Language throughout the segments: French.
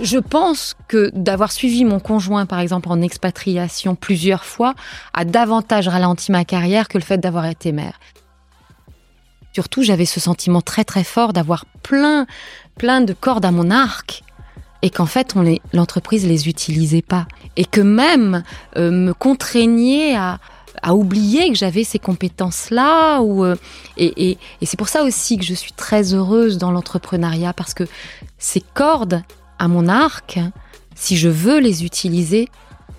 Je pense que d'avoir suivi mon conjoint, par exemple, en expatriation plusieurs fois, a davantage ralenti ma carrière que le fait d'avoir été mère. Surtout, j'avais ce sentiment très très fort d'avoir plein, plein de cordes à mon arc et qu'en fait, on les, l'entreprise les utilisait pas et que même euh, me contraignait à, à oublier que j'avais ces compétences-là. Ou, euh, et, c'est pour ça aussi que je suis très heureuse dans l'entrepreneuriat parce que ces cordes à mon arc, si je veux les utiliser,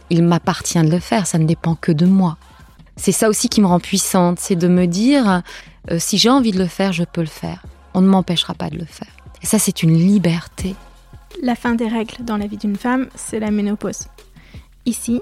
il m'appartient de le faire, ça ne dépend que de moi. C'est ça aussi qui me rend puissante, c'est de me dire, euh, si j'ai envie de le faire, je peux le faire. On ne m'empêchera pas de le faire. Et ça, c'est une liberté. La fin des règles dans la vie d'une femme, c'est la ménopause. Ici,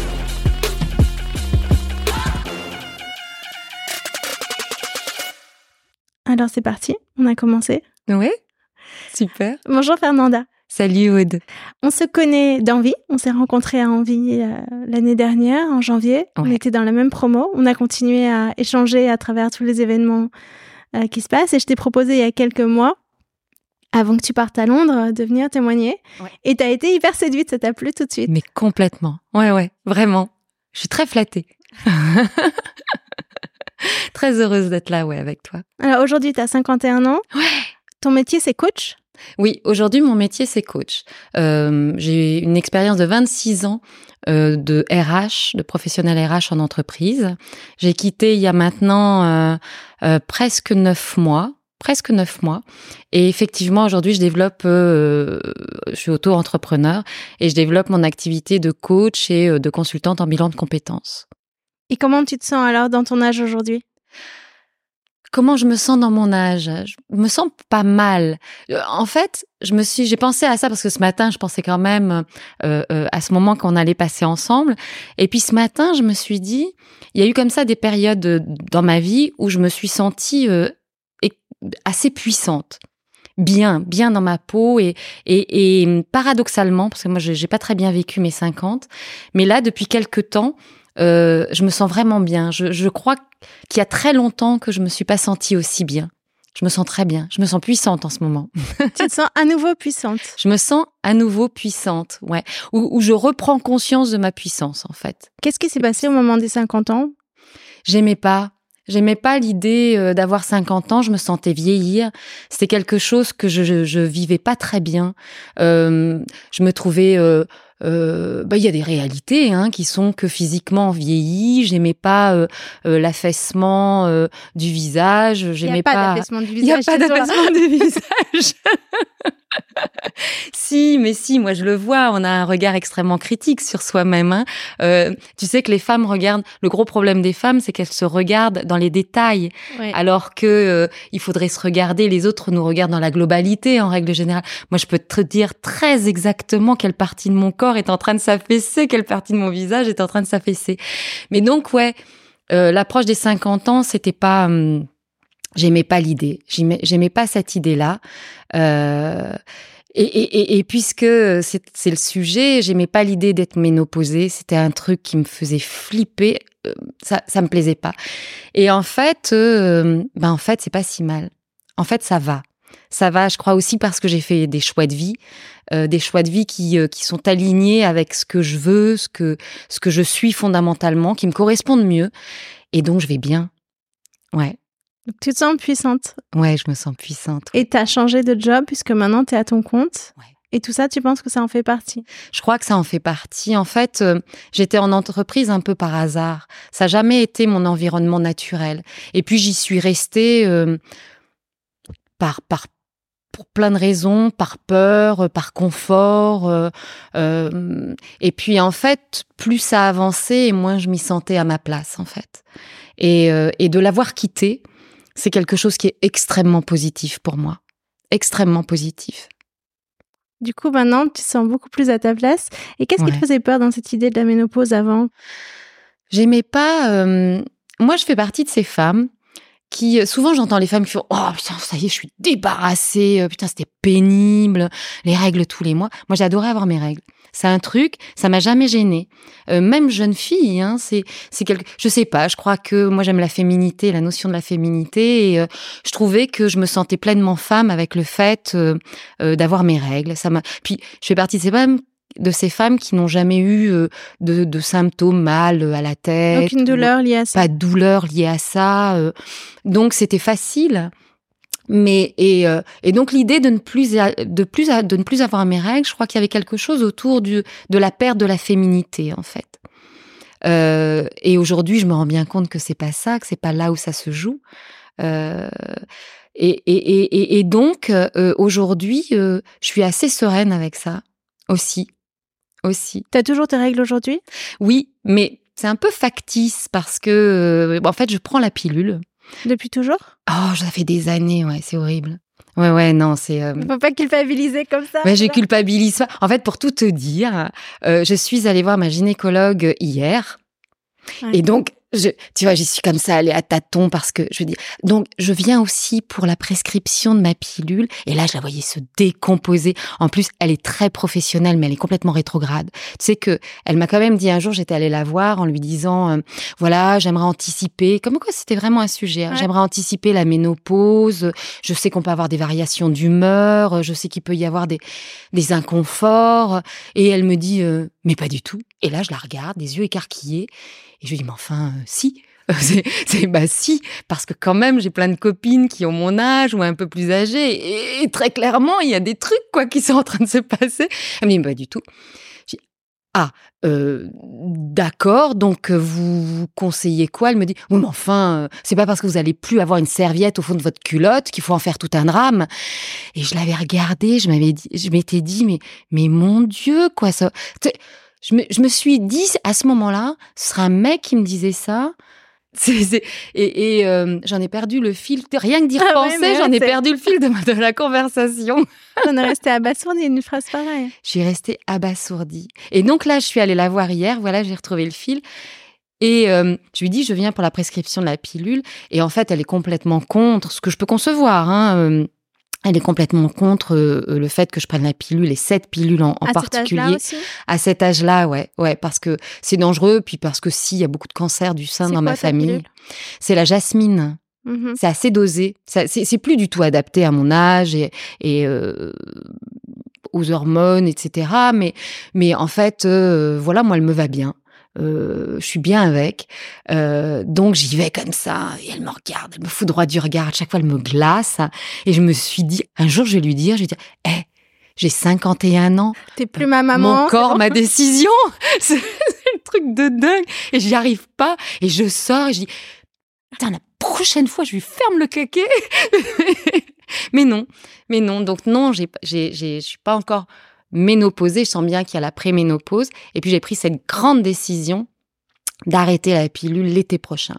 Alors c'est parti, on a commencé. Oui, super. Bonjour Fernanda. Salut Aude. On se connaît d'Envie, on s'est rencontrés à Envie euh, l'année dernière, en janvier. On était dans la même promo, on a continué à échanger à travers tous les événements euh, qui se passent et je t'ai proposé il y a quelques mois, avant que tu partes à Londres, de venir témoigner. Ouais. Et t'as été hyper séduite, ça t'a plu tout de suite. Mais complètement. Ouais, ouais, vraiment. Je suis très flattée. très heureuse d'être là, ouais, avec toi. Alors aujourd'hui, t'as 51 ans. Ouais. Ton métier, c'est coach? Oui, aujourd'hui, mon métier, c'est coach. Euh, j'ai une expérience de 26 ans euh, de RH, de professionnel RH en entreprise. J'ai quitté il y a maintenant euh, euh, presque neuf mois. Presque neuf mois. Et effectivement, aujourd'hui, je développe, euh, je suis auto-entrepreneur et je développe mon activité de coach et euh, de consultante en bilan de compétences. Et comment tu te sens alors dans ton âge aujourd'hui? Comment je me sens dans mon âge? Je me sens pas mal. Euh, En fait, je me suis, j'ai pensé à ça parce que ce matin, je pensais quand même euh, euh, à ce moment qu'on allait passer ensemble. Et puis ce matin, je me suis dit, il y a eu comme ça des périodes euh, dans ma vie où je me suis sentie euh, assez puissante, bien, bien dans ma peau et, et, et paradoxalement, parce que moi, j'ai pas très bien vécu mes 50, mais là, depuis quelques temps, euh, je me sens vraiment bien. Je, je crois qu'il y a très longtemps que je me suis pas sentie aussi bien. Je me sens très bien. Je me sens puissante en ce moment. Tu te sens à nouveau puissante. Je me sens à nouveau puissante, ouais. Où, où je reprends conscience de ma puissance, en fait. Qu'est-ce qui s'est passé au moment des 50 ans? J'aimais pas. J'aimais pas l'idée euh, d'avoir 50 ans, je me sentais vieillir. C'était quelque chose que je, je, je vivais pas très bien. Euh, je me trouvais... euh, euh, bah, il y a des réalités hein, qui sont que physiquement on vieillit. J'aimais pas euh, euh, l'affaissement euh, du visage. Il n'y J'aimais a pas d'affaissement du Il n'y a visage. pas d'apaisement du visage. si, mais si, moi je le vois, on a un regard extrêmement critique sur soi-même. hein. Euh, tu sais que les femmes regardent, le gros problème des femmes, c'est qu'elles se regardent dans les détails, Ouais. alors que euh, il faudrait se regarder, les autres nous regardent dans la globalité en règle générale. Moi je peux te dire très exactement quelle partie de mon corps est en train de s'affaisser, quelle partie de mon visage est en train de s'affaisser. Mais donc ouais, euh, l'approche des 50 ans, c'était pas... hum, J'aimais pas l'idée, j'aimais pas cette idée-là. Euh, et, puisque c'est c'est le sujet, j'aimais pas l'idée d'être ménopausée. C'était un truc qui me faisait flipper. euh, Ça, ça me plaisait pas. Et en fait, euh, ben en fait, c'est pas si mal. En fait, ça va. Ça va, je crois aussi parce que j'ai fait des choix de vie, euh, des choix de vie qui euh, qui sont alignés avec ce que je veux, ce que ce que je suis fondamentalement, qui me correspondent mieux. Et donc, je vais bien. Ouais, Donc, tu te sens puissante. ouais, je me sens puissante. Et tu as changé de job puisque maintenant tu es à ton compte. Ouais. Et tout ça, tu penses que ça en fait partie? Je crois que ça en fait partie. En fait, euh, j'étais en entreprise un peu par hasard. Ça n'a jamais été mon environnement naturel. Et puis j'y suis restée euh, par par pour plein de raisons, par peur, euh, par confort. euh, euh, et puis en fait, plus ça avançait, et moins je m'y sentais à ma place en fait. Et, euh, et de l'avoir quitté, c'est quelque chose qui est extrêmement positif pour moi. Extrêmement positif. Du coup, maintenant, tu te sens beaucoup plus à ta place. Et qu'est-ce qui te faisait peur dans cette idée de la ménopause avant? J'aimais pas. euh, Moi, je fais partie de ces femmes qui. euh, Souvent, j'entends les femmes qui font Oh putain, ça y est, je suis débarrassée. euh, Putain, c'était pénible. Les règles tous les mois. Moi, j'adorais avoir mes règles. C'est un truc, ça m'a jamais gênée. Euh, même jeune fille, hein, c'est c'est quelque. Je sais pas. Je crois que moi, j'aime la féminité, la notion de la féminité, et euh, je trouvais que je me sentais pleinement femme avec le fait euh, euh, d'avoir mes règles. Ça m'a. Puis, je fais partie de ces femmes de ces femmes qui n'ont jamais eu euh, de, de symptômes mal à la tête. Aucune ou douleur liée à ça? Pas de douleur liée à ça. euh. donc c'était facile. Mais et, euh, et donc l'idée de ne plus de plus a- de ne plus avoir mes règles, je crois qu'il y avait quelque chose autour du de la perte de la féminité en fait. Euh, et aujourd'hui, je me rends bien compte que c'est pas ça, que c'est pas là où ça se joue. Euh, et, et, et, donc aujourd'hui, je suis assez sereine avec ça aussi, aussi. T'as toujours tes règles aujourd'hui? Oui, mais c'est un peu factice parce que, en fait, je prends la pilule. Depuis toujours? Oh, ça fait des années, ouais, c'est horrible. Ouais, ouais, non, c'est. euh, Faut pas culpabiliser comme ça. Ouais, je culpabilise pas. En fait, pour tout te dire, euh, je suis allée voir ma gynécologue hier. Ouais. Et donc, je, tu vois, j'y suis comme ça allée à tâtons parce que je dis. Donc, je viens aussi pour la prescription de ma pilule. Et là, je la voyais se décomposer. En plus, elle est très professionnelle, mais elle est complètement rétrograde. Tu sais que elle m'a quand même dit un jour, j'étais allée la voir en lui disant, euh, voilà, j'aimerais anticiper. Comme quoi, c'était vraiment un sujet. hein. Ouais. J'aimerais anticiper la ménopause. Je sais qu'on peut avoir des variations d'humeur. Je sais qu'il peut y avoir des des inconforts. Et elle me dit, euh, mais pas du tout. Et là, je la regarde, des yeux écarquillés. Et je lui dis, mais enfin, euh, si. C'est, bah si, parce que quand même, j'ai plein de copines qui ont mon âge ou un peu plus âgées. Et, très clairement, il y a des trucs, quoi, qui sont en train de se passer. Elle me dit, pas du tout. Je dis, ah, euh, d'accord, donc euh, vous, conseillez quoi? Elle me dit, oui, mais enfin, c'est pas parce que vous allez plus avoir une serviette au fond de votre culotte qu'il faut en faire tout un drame. Et je l'avais regardé, je m'avais dit, je m'étais dit, mais, mais mon Dieu, quoi, ça. Je me, je me suis dit à ce moment-là, ce sera un mec qui me disait ça. Et et euh, j'en ai perdu le fil. Rien que d'y Ah ouais, repenser, j'en ai perdu le fil de, ma- de la conversation. On est resté abasourdi d'une phrase pareille. Je suis restée abasourdie. Et donc là, je suis allée la voir hier. Voilà, j'ai retrouvé le fil. Et euh, je lui dis, je viens pour la prescription de la pilule. Et en fait, elle est complètement contre ce que je peux concevoir. Hein. Euh, Elle est complètement contre euh, le fait que je prenne la pilule et cette pilule en, en à cet particulier. À cet âge-là, ouais, ouais, parce que c'est dangereux, puis parce que si, il y a beaucoup de cancers du sein dans quoi ma famille. C'est la jasmine. Mhm. C'est assez dosé. C'est c'est plus du tout adapté à mon âge et, et euh, aux hormones, etc. Mais, mais en fait, euh, voilà, moi, elle me va bien. Euh, je suis bien avec. Euh, donc, j'y vais comme ça. Et elle me regarde, elle me fout droit du regard. À chaque fois, elle me glace. Et je me suis dit, un jour, je vais lui dire, je vais dire, hé, j'ai 51 ans. T'es plus ma maman. Mon corps, ma décision. C'est le truc de dingue. Et j'y arrive pas. Et je sors et je dis, putain, la prochaine fois, je lui ferme le caquet. mais non, mais non. Donc non, j'ai, j'ai, j'ai, je suis pas encore ménopausée. Je sens bien qu'il y a la préménopause. Et puis j'ai pris cette grande décision d'arrêter la pilule l'été prochain.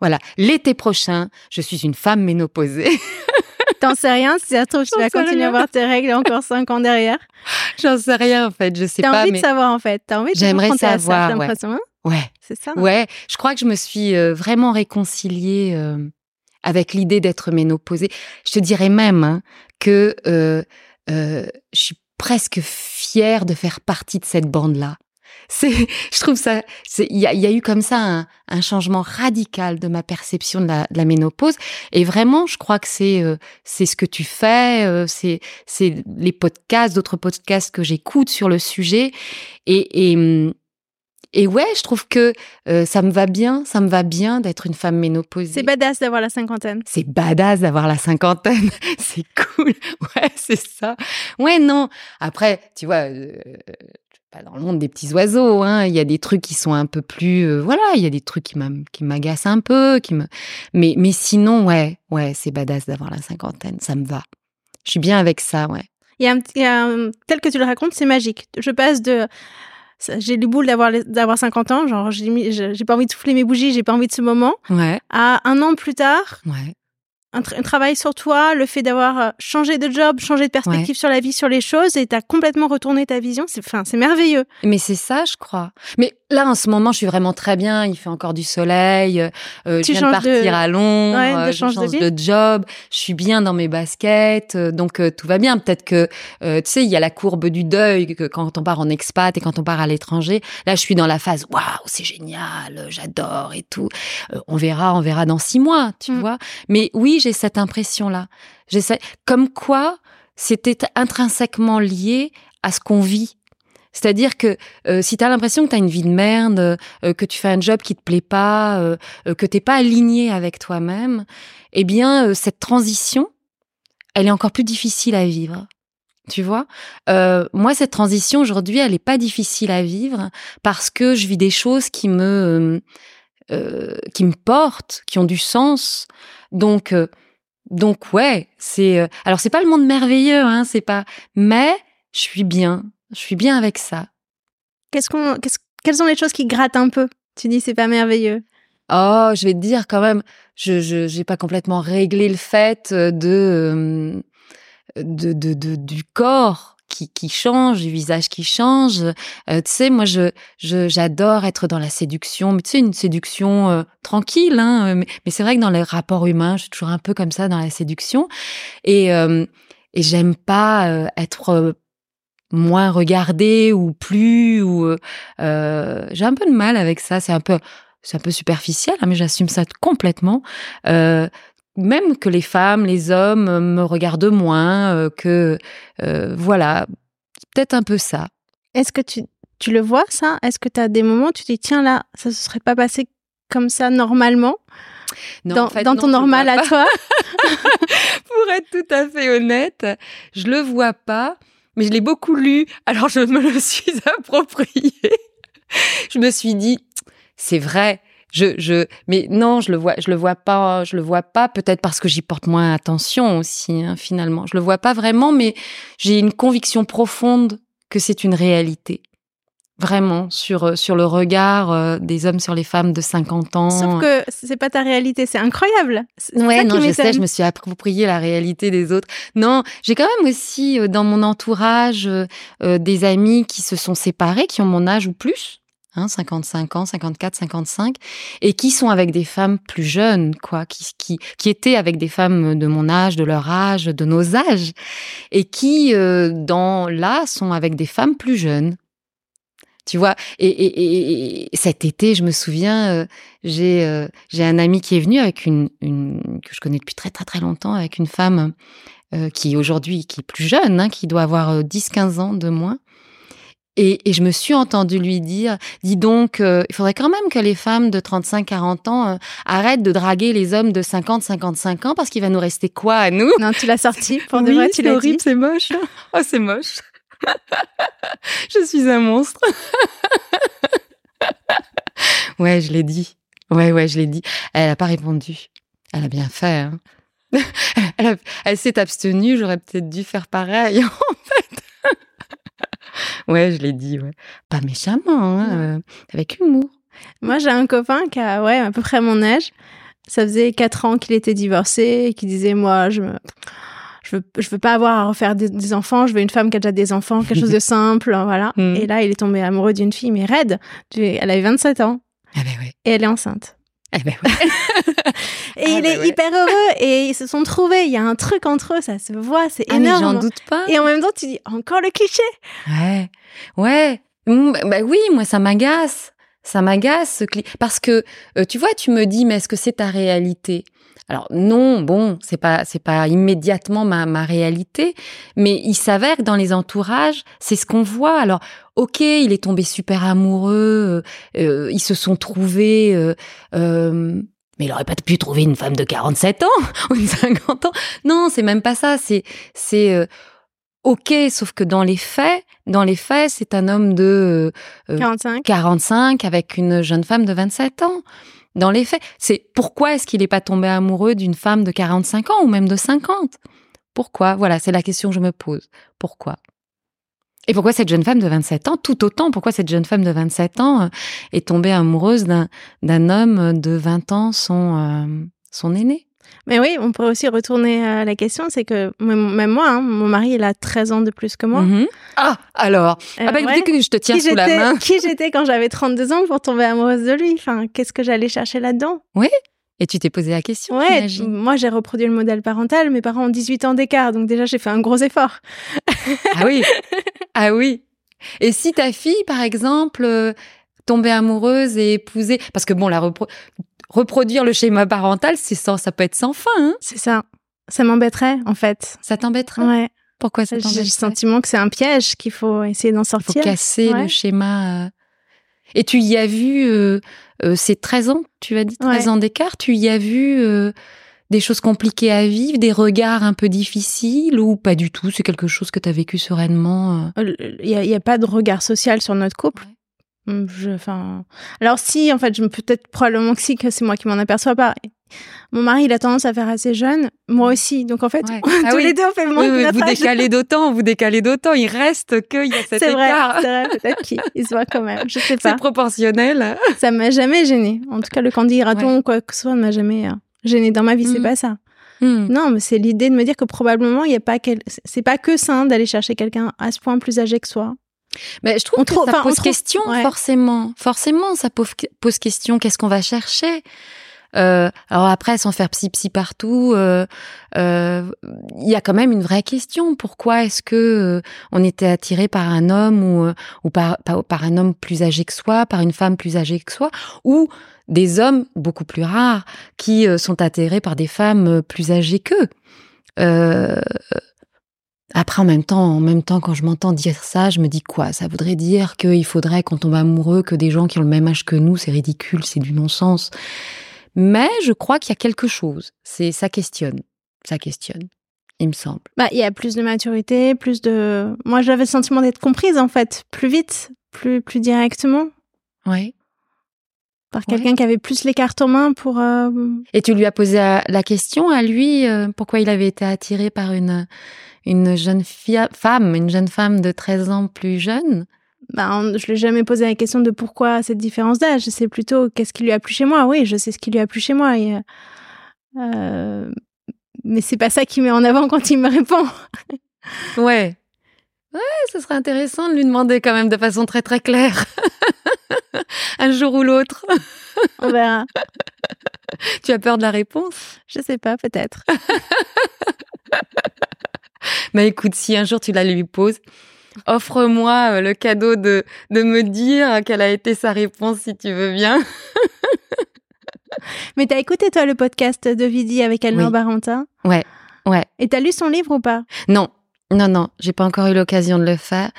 Voilà, l'été prochain, je suis une femme ménopausée. T'en sais rien, si ça se trouve, tu vas continuer rien. à avoir tes règles encore 5 ans derrière. J'en sais rien en fait, je sais T'as pas. envie mais... de savoir en fait. T'as envie de J'aimerais ça, savoir, j'ai ouais. hein Ouais. C'est ça. Ouais, je crois que je me suis euh, vraiment réconciliée euh, avec l'idée d'être ménopausée. Je te dirais même hein, que euh, je suis presque fière de faire partie de cette bande-là. C'est, je trouve ça, il y y a eu comme ça un, un changement radical de ma perception de la, de la ménopause. Et vraiment, je crois que c'est, euh, c'est ce que tu fais, euh, c'est, c'est les podcasts, d'autres podcasts que j'écoute sur le sujet. Et, et, hum, et ouais, je trouve que euh, ça me va bien, ça me va bien d'être une femme ménopausée. C'est badass d'avoir la cinquantaine. C'est badass d'avoir la cinquantaine. c'est cool. Ouais, c'est ça. Ouais, non. Après, tu vois, euh, pas dans le monde des petits oiseaux. Hein. Il y a des trucs qui sont un peu plus. euh, voilà, il y a des trucs qui m'agacent un peu. Qui me... mais, mais sinon, ouais, ouais, c'est badass d'avoir la cinquantaine. Ça me va. Je suis bien avec ça, ouais. Il y a un, petit- il y a un- tel que tu le racontes, c'est magique. Je passe de j'ai les boules d'avoir d'avoir 50 ans, genre j'ai j'ai pas envie de souffler mes bougies, j'ai pas envie de ce moment, Ouais, à un an plus tard, ouais. Un, travail sur toi, le fait d'avoir euh, changé de job, changé de perspective sur la vie, sur les choses, et t'as complètement retourné ta vision. C'est, enfin, c'est merveilleux. Mais c'est ça, je crois. Mais là, en ce moment, je suis vraiment très bien. Il fait encore du soleil. Euh, euh je viens de partir à Londres. Ouais, je change de, job. Je suis bien dans mes baskets. Euh, donc, tout va bien. Peut-être que, tu sais, il y a la courbe du deuil que quand on part en expat et quand on part à l'étranger. Là, je suis dans la phase, waouh, c'est génial, j'adore et tout. on verra, on verra dans six mois, tu mm. vois. Mais oui, cette impression-là. Comme quoi c'était intrinsèquement lié à ce qu'on vit. C'est-à-dire que euh, si tu as l'impression que tu as une vie de merde, euh, que tu fais un job qui te plaît pas, euh, que t'es pas aligné avec toi-même, eh bien cette transition, elle est encore plus difficile à vivre. Tu vois, moi cette transition aujourd'hui, elle est pas difficile à vivre parce que je vis des choses qui me qui me portent, qui ont du sens. Donc donc ouais, c'est euh, alors c'est pas le monde merveilleux, hein, c'est pas, mais je suis bien, je suis bien avec ça. Qu'est-ce qu'on, qu'est-ce, quelles sont les choses qui grattent un peu? Tu dis c'est pas merveilleux. Oh, je vais te dire quand même, je je j'ai pas complètement réglé le fait de euh, de, de, de du corps qui, qui change, du visage qui change. Euh, tu sais, moi, je j'adore être dans la séduction, mais tu sais, une séduction euh, tranquille. Hein, mais, mais c'est vrai que dans les rapports humains, je suis toujours un peu comme ça dans la séduction. Et, euh, et j'aime pas être moins regardée ou plus. ou J'ai un peu de mal avec ça. C'est un peu c'est un peu superficiel, hein, mais j'assume ça complètement. Euh, même que les femmes, les hommes me regardent moins, euh, que euh, voilà, peut-être un peu ça. Est-ce que tu, tu le vois ça? Est-ce que tu as des moments où tu te dis tiens là, ça se serait pas passé comme ça normalement? Non, dans, dans ton normal à toi? Pour être tout à fait honnête, je le vois pas, mais je l'ai beaucoup lu, alors je me le suis approprié. je me suis dit, c'est vrai, je, je, mais non, je le vois, je le vois pas, je le vois pas. Peut-être parce que j'y porte moins attention aussi, hein, finalement. Je le vois pas vraiment, mais j'ai une conviction profonde que c'est une réalité. Vraiment, sur, euh, sur le regard euh, des hommes sur les femmes de 50 ans. Sauf que c'est pas ta réalité, c'est incroyable. Ouais, non, je sais, je me suis approprié la réalité des autres. Non, j'ai quand même aussi euh, dans mon entourage des amis qui se sont séparés, qui ont mon âge ou plus. 55 hein, ans, 54, 55, et qui sont avec des femmes plus jeunes, quoi, qui, qui, qui étaient avec des femmes de mon âge, de leur âge, de nos âges, et qui, euh, dans là, sont avec des femmes plus jeunes. Tu vois, et, et, et, cet été, je me souviens, euh, j'ai euh, j'ai un ami qui est venu avec une, une que je connais depuis très très très longtemps, avec une femme qui aujourd'hui qui est plus jeune, hein, qui doit avoir 10-15 ans de moins, et, je me suis entendue lui dire, dis donc, euh, il faudrait quand même que les femmes de 35-40 ans euh, arrêtent de draguer les hommes de 50-55 ans parce qu'il va nous rester quoi à nous? Non, tu l'as sorti pour de vrai, tu l'as horrible, c'est moche. Oh, c'est moche. je suis un monstre. ouais, je l'ai dit. Ouais, ouais, je l'ai dit. Elle n'a pas répondu. Elle a bien fait. Hein. elle, elle s'est abstenue. J'aurais peut-être dû faire pareil, en fait. ouais, je l'ai dit, ouais. Pas méchamment, hein, euh, avec humour. Moi, j'ai un copain qui a, ouais, à peu près mon âge. Ça faisait quatre ans qu'il était divorcé et qui disait, moi, je me, je veux, je veux pas avoir à refaire des, enfants, je veux une femme qui a déjà des enfants, quelque chose de simple, voilà. Mm. Et là, il est tombé amoureux d'une fille, mais raide. Elle avait 27 ans. Ah ben ouais. Et elle est enceinte. Eh ben ouais. et ah il ben est hyper heureux et ils se sont trouvés. Il y a un truc entre eux, ça se voit, c'est ah énorme. j'en doute pas. Et en même temps, tu dis encore le cliché. Ouais, ouais. Mmh, bah, bah oui, moi ça m'agace. Ça m'agace parce que euh, tu vois, tu me dis, mais est-ce que c'est ta réalité? Alors non, bon, c'est pas c'est pas immédiatement ma, ma réalité, mais il s'avère que dans les entourages, c'est ce qu'on voit. Alors ok, il est tombé super amoureux, euh, euh, ils se sont trouvés, euh, mais il aurait pas pu trouver une femme de 47 ans ou de 50 ans. Non, c'est même pas ça. C'est c'est ok, sauf que dans les faits, dans les faits, c'est un homme de 45. 45 avec une jeune femme de 27 ans dans les faits. C'est pourquoi est-ce qu'il n'est pas tombé amoureux d'une femme de 45 ans ou même de 50 Pourquoi? Voilà, c'est la question que je me pose. Pourquoi? Et pourquoi cette jeune femme de 27 ans, tout autant, pourquoi cette jeune femme de 27 ans euh, est tombée amoureuse d'un homme de 20 ans, son, euh, son aîné? Mais oui, on pourrait aussi retourner à la question, c'est que même moi, hein, mon mari, il a 13 ans de plus que moi. Mhm. Ah, alors, ah bah, ouais. que je te tiens Qui sous la main. Qui j'étais quand j'avais 32 ans pour tomber amoureuse de lui? Enfin, qu'est-ce que j'allais chercher là-dedans? Et tu t'es posé la question, Ouais, moi j'ai reproduit le modèle parental, mes parents ont 18 ans d'écart, donc déjà j'ai fait un gros effort. Ah oui, ah oui. Et si ta fille, par exemple, euh, tombait amoureuse et épousait, parce que bon, la repro- reproduire le schéma parental, c'est sans, ça peut être sans fin. Hein C'est ça. Ça m'embêterait, en fait. ça t'embêterait? Ouais. Pourquoi ça J'ai t'embêterait? le sentiment que c'est un piège, qu'il faut essayer d'en Il faut sortir. casser le schéma. euh. Et tu y as vu, euh, euh, c'est 13 ans, tu as dit 13 Ouais. ans d'écart, tu y as vu euh, des choses compliquées à vivre, des regards un peu difficiles ou pas du tout, c'est quelque chose que tu as vécu sereinement euh? Il n'y a, pas de regard social sur notre couple? Hum, Je, enfin, alors si, en fait, je me peut-être probablement que si, que c'est moi qui m'en aperçois pas. Mon mari, il a tendance à faire assez jeune, moi aussi. Donc en fait, Ouais. tous Ah oui. les deux, on fait Oui, moins oui, de vous âge. décalez d'autant, vous décalez d'autant, il reste qu'il y a cet C'est vrai, écart. c'est vrai, peut-être qu'il il se voit quand même. Je sais C'est pas. proportionnel. Ça m'a jamais gêné. En tout cas, le candy raton ou quoi que ce soit ne m'a jamais euh, gêné dans ma vie. C'est Mhm. pas ça. Hmm. Non, mais c'est l'idée de me dire que probablement il y a pas quel... c'est pas que sain d'aller chercher quelqu'un à ce point plus âgé que soi. Mais je trouve On que ça on pose trouve- question, ouais. forcément. Forcément, ça pose, pose question. Qu'est-ce qu'on va chercher? Euh, Alors après, sans faire psy-psy partout, euh, euh, il y a quand même une vraie question. Pourquoi est-ce que euh, on était attiré par un homme ou, par, un homme plus âgé que soi, par une femme plus âgée que soi, ou des hommes beaucoup plus rares qui sont attirés par des femmes plus âgées qu'eux? Euh, après, en même temps, en même temps, quand je m'entends dire ça, je me dis quoi? Ça voudrait dire qu'il faudrait qu'on tombe amoureux que des gens qui ont le même âge que nous. C'est ridicule, c'est du non-sens. Mais je crois qu'il y a quelque chose. C'est ça questionne, ça questionne. Il me semble. Bah, il y a plus de maturité, plus de. Moi, j'avais le sentiment d'être comprise en fait, plus vite, plus plus directement, Ouais. par Ouais. quelqu'un qui avait plus les cartes en main pour. euh, Et tu lui as posé la la question à lui euh, pourquoi il avait été attiré par une une jeune fille, femme, une jeune femme de 13 ans plus jeune? Bah, on- je lui ai jamais posé la question de pourquoi cette différence d'âge. C'est plutôt qu'est-ce qui lui a plu chez moi? Oui, je sais ce qui lui a plu chez moi. Et, euh, euh, mais c'est pas ça qui met en avant quand il me répond. Ouais. Ouais, ce serait intéressant de lui demander quand même de façon très très claire. Un jour ou l'autre. On verra. Tu as peur de la réponse? Je sais pas, peut-être. Mais écoute, si un jour tu la lui poses, offre-moi euh, le cadeau de, de me dire quelle a été sa réponse si tu veux bien. Mais t'as écouté toi le podcast de Vidi avec Elnor Oui. Barentin? Ouais, ouais. Et t'as lu son livre ou pas? Non, non, non, j'ai pas encore eu l'occasion de le faire.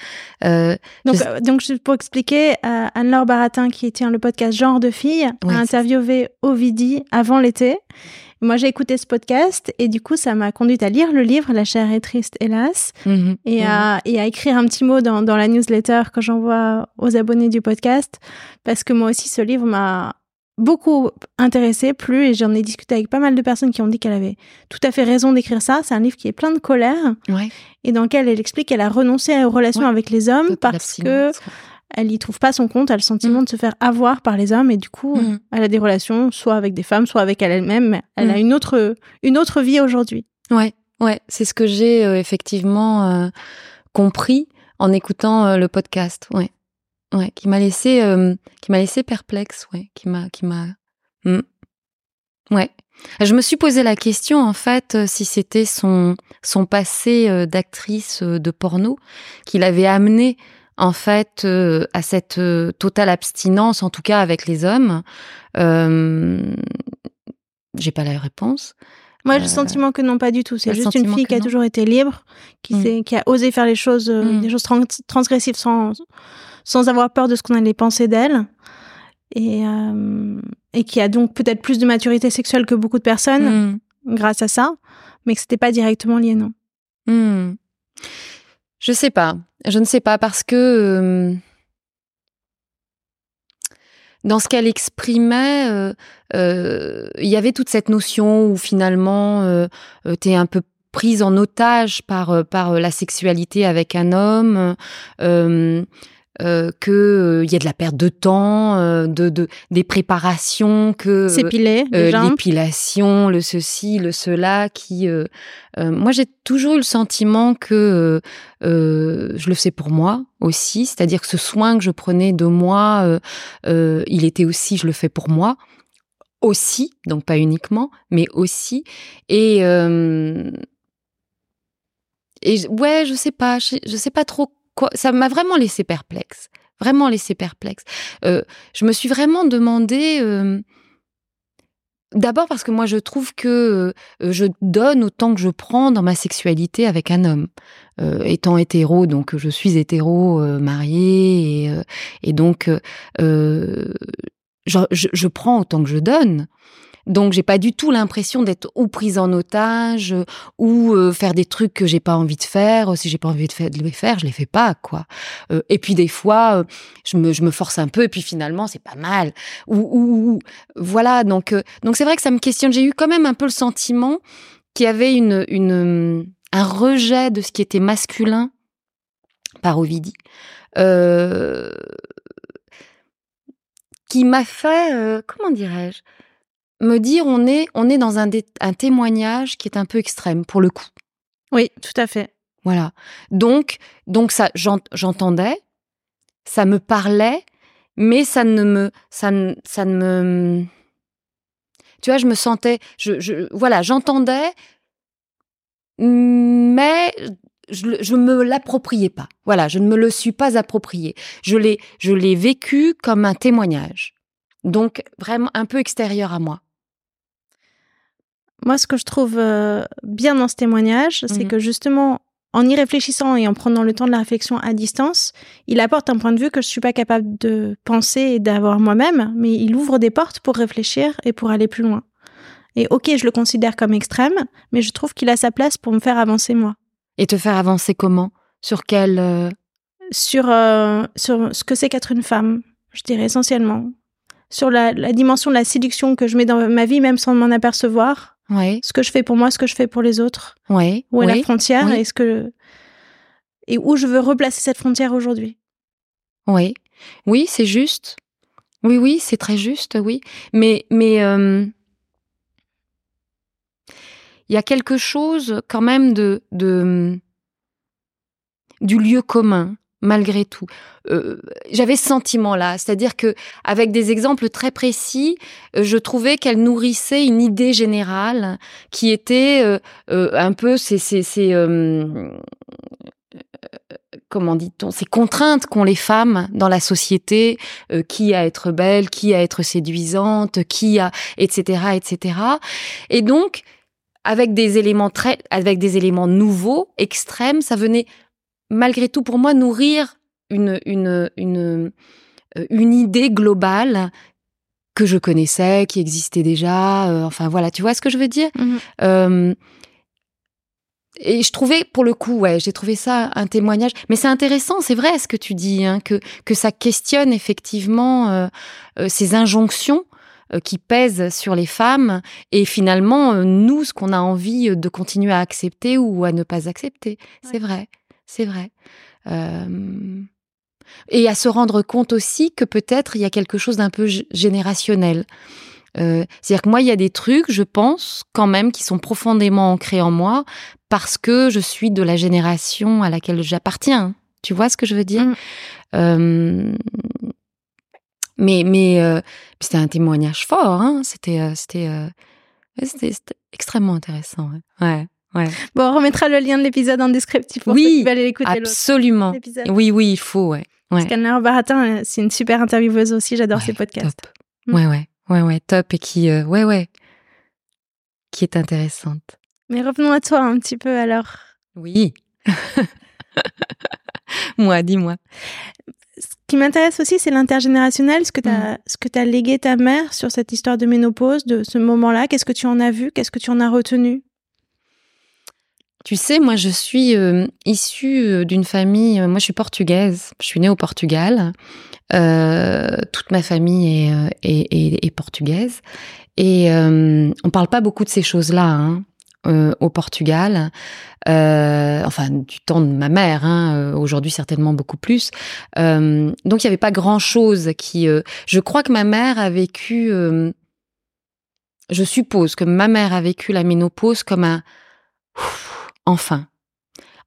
Euh, Donc, Je- euh, donc pour expliquer, euh, Anne-Laure Baratin, qui tient le podcast Genre de fille, Ouais, a interviewé Ovidie avant l'été. Moi, j'ai écouté ce podcast et du coup, ça m'a conduite à lire le livre La chair est triste, hélas, mhm, et, mhm. à, et à écrire un petit mot dans, dans la newsletter que j'envoie aux abonnés du podcast, parce que moi aussi, ce livre m'a beaucoup intéressé, plu, et j'en ai discuté avec pas mal de personnes qui ont dit qu'elle avait tout à fait raison d'écrire ça. C'est un livre qui est plein de colère Ouais, et dans lequel elle explique qu'elle a renoncé aux relations Ouais. avec les hommes parce que elle y trouve pas son compte, elle a le sentiment Mm. de se faire avoir par les hommes et du coup. Mhm. elle a des relations soit avec des femmes, soit avec elle-même. mais Elle Mm. a une autre une autre vie aujourd'hui. Ouais, ouais, c'est ce que j'ai euh, effectivement euh, compris en écoutant euh, le podcast. Ouais, ouais, qui m'a laissé, perplexe. Ouais. Je me suis posé la question en fait euh, si c'était son passé euh, d'actrice euh, de porno qui l'avait amené en fait à cette totale abstinence, en tout cas avec les hommes. Euh, J'ai pas la réponse. Moi, j'ai le Euh, sentiment que non, pas du tout. C'est juste une fille qui a non. toujours été libre, qui, Mm. s'est- qui a osé faire les choses, euh, Mm. des choses trans- transgressives sans, sans avoir peur de ce qu'on allait penser d'elle. Et, euh, et qui a donc peut-être plus de maturité sexuelle que beaucoup de personnes Hmm. grâce à ça, mais que c'était pas directement lié, non. Hmm. Je sais pas. Je ne sais pas parce que euh, dans ce qu'elle exprimait, euh, euh, il y avait toute cette notion où finalement euh, euh, t'es un peu prise en otage par la sexualité avec un homme. Euh, euh, que il y a de la perte de temps, de, de des préparations, que s'épiler, l'épilation, le ceci, le cela, qui moi j'ai toujours eu le sentiment que je le faisais pour moi aussi, c'est-à-dire que ce soin que je prenais de moi, il était aussi, je le fais pour moi aussi, donc pas uniquement, mais aussi. Et, euh, et ouais, je sais pas, je, sais pas trop Ça m'a vraiment laissé perplexe, vraiment laissé perplexe. Euh, je me suis vraiment demandé. Euh, d'abord parce que moi je trouve que je donne autant que je prends dans ma sexualité avec un homme. étant hétéro, donc je suis hétéro, marié, et, donc je, prends autant que je donne. Donc j'ai pas du tout l'impression d'être ou prise en otage ou euh, faire des trucs que j'ai pas envie de faire. Si j'ai pas envie de, les faire, je les fais pas quoi. Euh, et puis des fois, euh, je, me, force un peu et puis finalement c'est pas mal. Ou, voilà donc donc c'est vrai que ça me questionne. J'ai eu quand même un peu le sentiment qu'il y avait une, un rejet de ce qui était masculin par Ovidie. Qui m'a fait, comment dirais-je, me dire on est, on est dans un, un témoignage qui est un peu extrême pour le coup. Oui, tout à fait. Voilà. Donc, donc ça, j'entendais, ça me parlait, mais ça ne me, ça ne, ça ne me, tu vois, je me sentais, je, je voilà, j'entendais, mais je, ne me l'appropriais pas. Voilà, je ne me le suis pas approprié. Je l'ai, je l'ai vécu comme un témoignage. Donc vraiment un peu extérieur à moi. Moi, ce que je trouve euh, bien dans ce témoignage, c'est mhm. que justement, en y réfléchissant et en prenant le temps de la réflexion à distance, il apporte un point de vue que je suis pas capable de penser et d'avoir moi-même, mais il ouvre des portes pour réfléchir et pour aller plus loin. Et ok, je le considère comme extrême, mais je trouve qu'il a sa place pour me faire avancer moi. Et te faire avancer comment? Sur quel euh, sur, euh, sur ce que c'est qu'être une femme, je dirais essentiellement. Sur la, dimension de la séduction que je mets dans ma vie, même sans m'en apercevoir. Oui. Ce que je fais pour moi, ce que je fais pour les autres. Oui. Où est la frontière et, ce que... et où je veux replacer cette frontière aujourd'hui. Oui. Oui, c'est juste. Oui, oui, c'est très juste, oui. Mais, mais euh, il y a quelque chose quand même de, de du lieu commun malgré tout. Euh, j'avais ce sentiment-là, c'est-à-dire que avec des exemples très précis, euh, je trouvais qu'elle nourrissait une idée générale qui était euh, un peu ces, comment dit-on, ces contraintes qu'ont les femmes dans la société, qui à être belle, qui à être séduisante, qui à etc etc. Et donc avec des éléments très, avec des éléments nouveaux, extrêmes, ça venait malgré tout pour moi nourrir une, une, une, euh, une idée globale que je connaissais, qui existait déjà. Euh, enfin voilà, tu vois ce que je veux dire? Mmh euh, Et je trouvais, pour le coup, ouais, j'ai trouvé ça un témoignage. Mais c'est intéressant, c'est vrai ce que tu dis, hein, que que ça questionne effectivement ces injonctions euh, qui pèsent sur les femmes et finalement nous ce qu'on a envie de continuer à accepter ou à ne pas accepter. C'est vrai, c'est vrai. Euh, et à se rendre compte aussi que peut-être il y a quelque chose d'un peu générationnel. C'est-à-dire que moi, il y a des trucs, je pense, quand même, qui sont profondément ancrés en moi parce que je suis de la génération à laquelle j'appartiens. Tu vois ce que je veux dire? Mmh. Mais, mais c'était un témoignage fort. Hein c'était, extrêmement intéressant. Ouais. ouais. Bon, on remettra le lien de l'épisode en descriptif pour oui, ceux aller écouter absolument. Oui, oui, il faut. Ouais. ouais. Parce Baratin, c'est une super intervieweuse aussi. J'adore ses podcasts. Top. Mm. Ouais, ouais, ouais, ouais, top et qui, ouais, ouais, qui est intéressante. Mais revenons à toi un petit peu alors. Oui. moi, dis-moi ce qui m'intéresse aussi, c'est l'intergénérationnel, ce que tu as, mm. que as légué ta mère sur cette histoire de ménopause, de ce moment-là. Qu'est-ce que tu en as vu? Qu'est-ce que tu en as retenu? Tu sais, moi, je suis euh, issue euh, d'une famille. Euh, moi, je suis portugaise. Je suis née au Portugal. toute ma famille est, portugaise. Et on parle pas beaucoup de ces choses-là. Hein. au Portugal, enfin du temps de ma mère, hein, aujourd'hui certainement beaucoup plus. donc il n'y avait pas grand-chose qui... je crois que ma mère a vécu... je suppose que ma mère a vécu la ménopause comme un... enfin.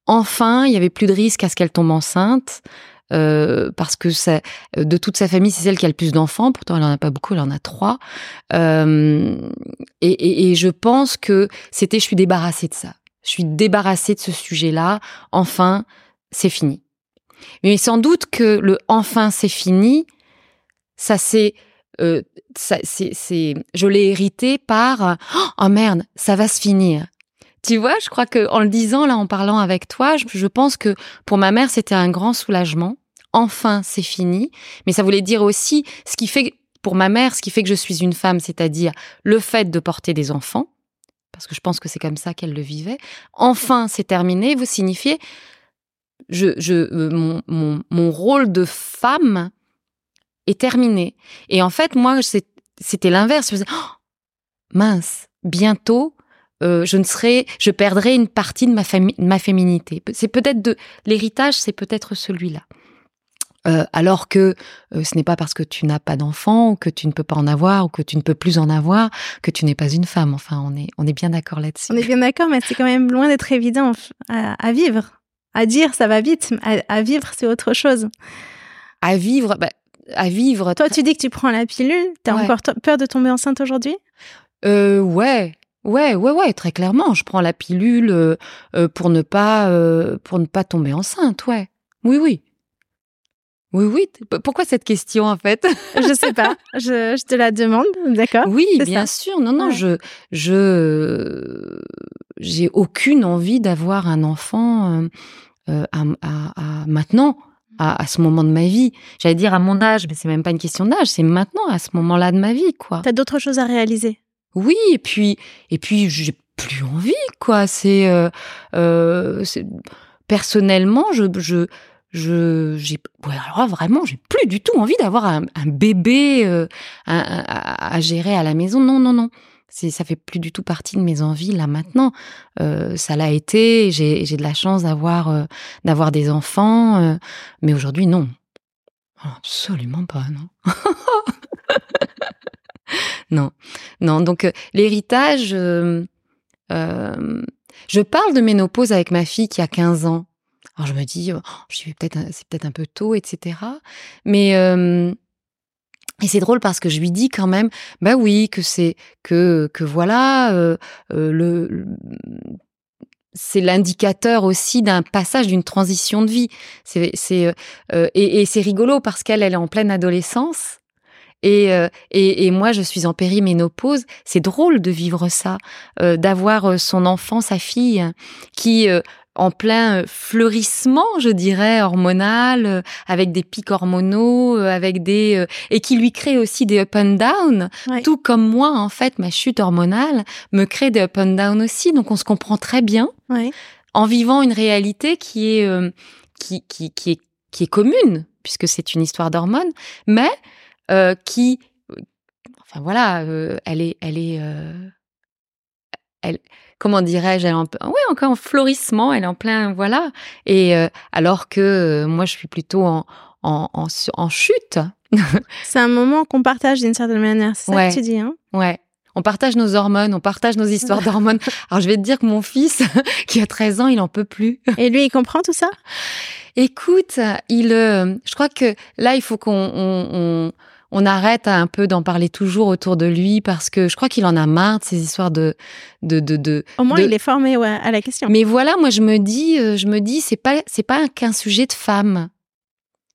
Enfin, il y avait plus de risque à ce qu'elle tombe enceinte. Euh, parce que de toute sa famille, c'est celle qui a le plus d'enfants. Pourtant, elle en a pas beaucoup, elle en a trois. Euh, et, je pense que c'était, je suis débarrassée de ça. Je suis débarrassée de ce sujet-là. Enfin, c'est fini. Mais sans doute que le enfin c'est fini, ça c'est, euh, c'est, c'est, je l'ai hérité par oh merde, ça va se finir. Tu vois, je crois que en le disant là, en parlant avec toi, je, pense que pour ma mère c'était un grand soulagement enfin c'est fini. Mais ça voulait dire aussi ce qui fait, pour ma mère, ce qui fait que je suis une femme, c'est-à-dire le fait de porter des enfants, parce que je pense que c'est comme ça qu'elle le vivait. Enfin c'est terminé, vous signifiez, je, je, euh, mon, mon, mon rôle de femme est terminé. Et en fait, moi, c'était l'inverse. Oh, mince, bientôt, euh, je ne serai, je perdrai une partie de ma, ma féminité. C'est peut-être de l'héritage, c'est peut-être celui-là. Euh, alors que euh, ce n'est pas parce que tu n'as pas d'enfant, ou que tu ne peux pas en avoir, ou que tu ne peux plus en avoir, que tu n'es pas une femme. Enfin, on est, on est bien d'accord là-dessus. On est bien d'accord, mais c'est quand même loin d'être évident à, vivre. À dire, ça va vite. À, vivre, c'est autre chose. À vivre, bah, à vivre. Toi, tu dis que tu prends la pilule. T'as as encore peur de tomber enceinte aujourd'hui? Euh, Ouais, Ouais, ouais, ouais, très clairement. Je prends la pilule euh, pour ne pas pour ne pas tomber enceinte. Ouais, oui, oui. Oui, oui. Pourquoi cette question en fait? Je sais pas. Je, je, te la demande, d'accord? Oui, bien sûr. Non, non, je, je, j'ai aucune envie d'avoir un enfant euh, euh à, à, à, maintenant, à, à, ce moment de ma vie. J'allais dire à mon âge, mais c'est même pas une question d'âge. C'est maintenant, à ce moment-là de ma vie, quoi. T'as d'autres choses à réaliser? Oui, et puis, et puis, j'ai plus envie, quoi. C'est, euh, euh, personnellement, je, je je j'ai ouais, alors vraiment j'ai plus du tout envie d'avoir un, bébé euh, à, à, gérer à la maison. Non non non. C'est ça fait plus du tout partie de mes envies là maintenant. Euh, ça l'a été j'ai j'ai de la chance d'avoir euh, d'avoir des enfants euh, mais aujourd'hui non. Absolument pas non non non donc euh, l'héritage je parle de ménopause avec ma fille qui a 15 ans alors je me dis, oh, peut-être, c'est peut-être un peu tôt, etc. Mais et c'est drôle parce que je lui dis quand même, bah oui, que c'est que que voilà euh, euh, le, c'est l'indicateur aussi d'un passage, d'une transition de vie. C'est c'est euh, et, et c'est rigolo parce qu'elle elle est en pleine adolescence. Et, et, et, moi, je suis en périménopause. C'est drôle de vivre ça, d'avoir son enfant, sa fille, qui en plein euh, fleurissement, je dirais, hormonal, euh, avec des pics hormonaux, euh, avec des et qui lui crée aussi des up and down, tout comme moi en fait, ma chute hormonale me crée des up and down aussi, donc on se comprend très bien en vivant une réalité qui est qui, qui, qui est qui est commune puisque c'est une histoire d'hormones, mais qui enfin voilà, elle est elle est elle comment dirais-je, elle est en, ouais, encore en florissement, elle est en plein, voilà. Et euh, alors que euh, moi, je suis plutôt en, en, en, chute. c'est un moment qu'on partage d'une certaine manière, c'est ça que tu dis, hein? Ouais. On partage nos hormones, on partage nos histoires d'hormones. Alors je vais te dire que mon fils, qui a 13 ans, il en peut plus. Et lui, il comprend tout ça? Écoute, il, euh, je crois que là, il faut qu'on on arrête un peu d'en parler toujours autour de lui parce que je crois qu'il en a marre de ces histoires de de de, de Au moins, il est formé ouais, à la question. Mais voilà, moi je me dis, euh, je me dis, c'est pas c'est pas qu'un sujet de femme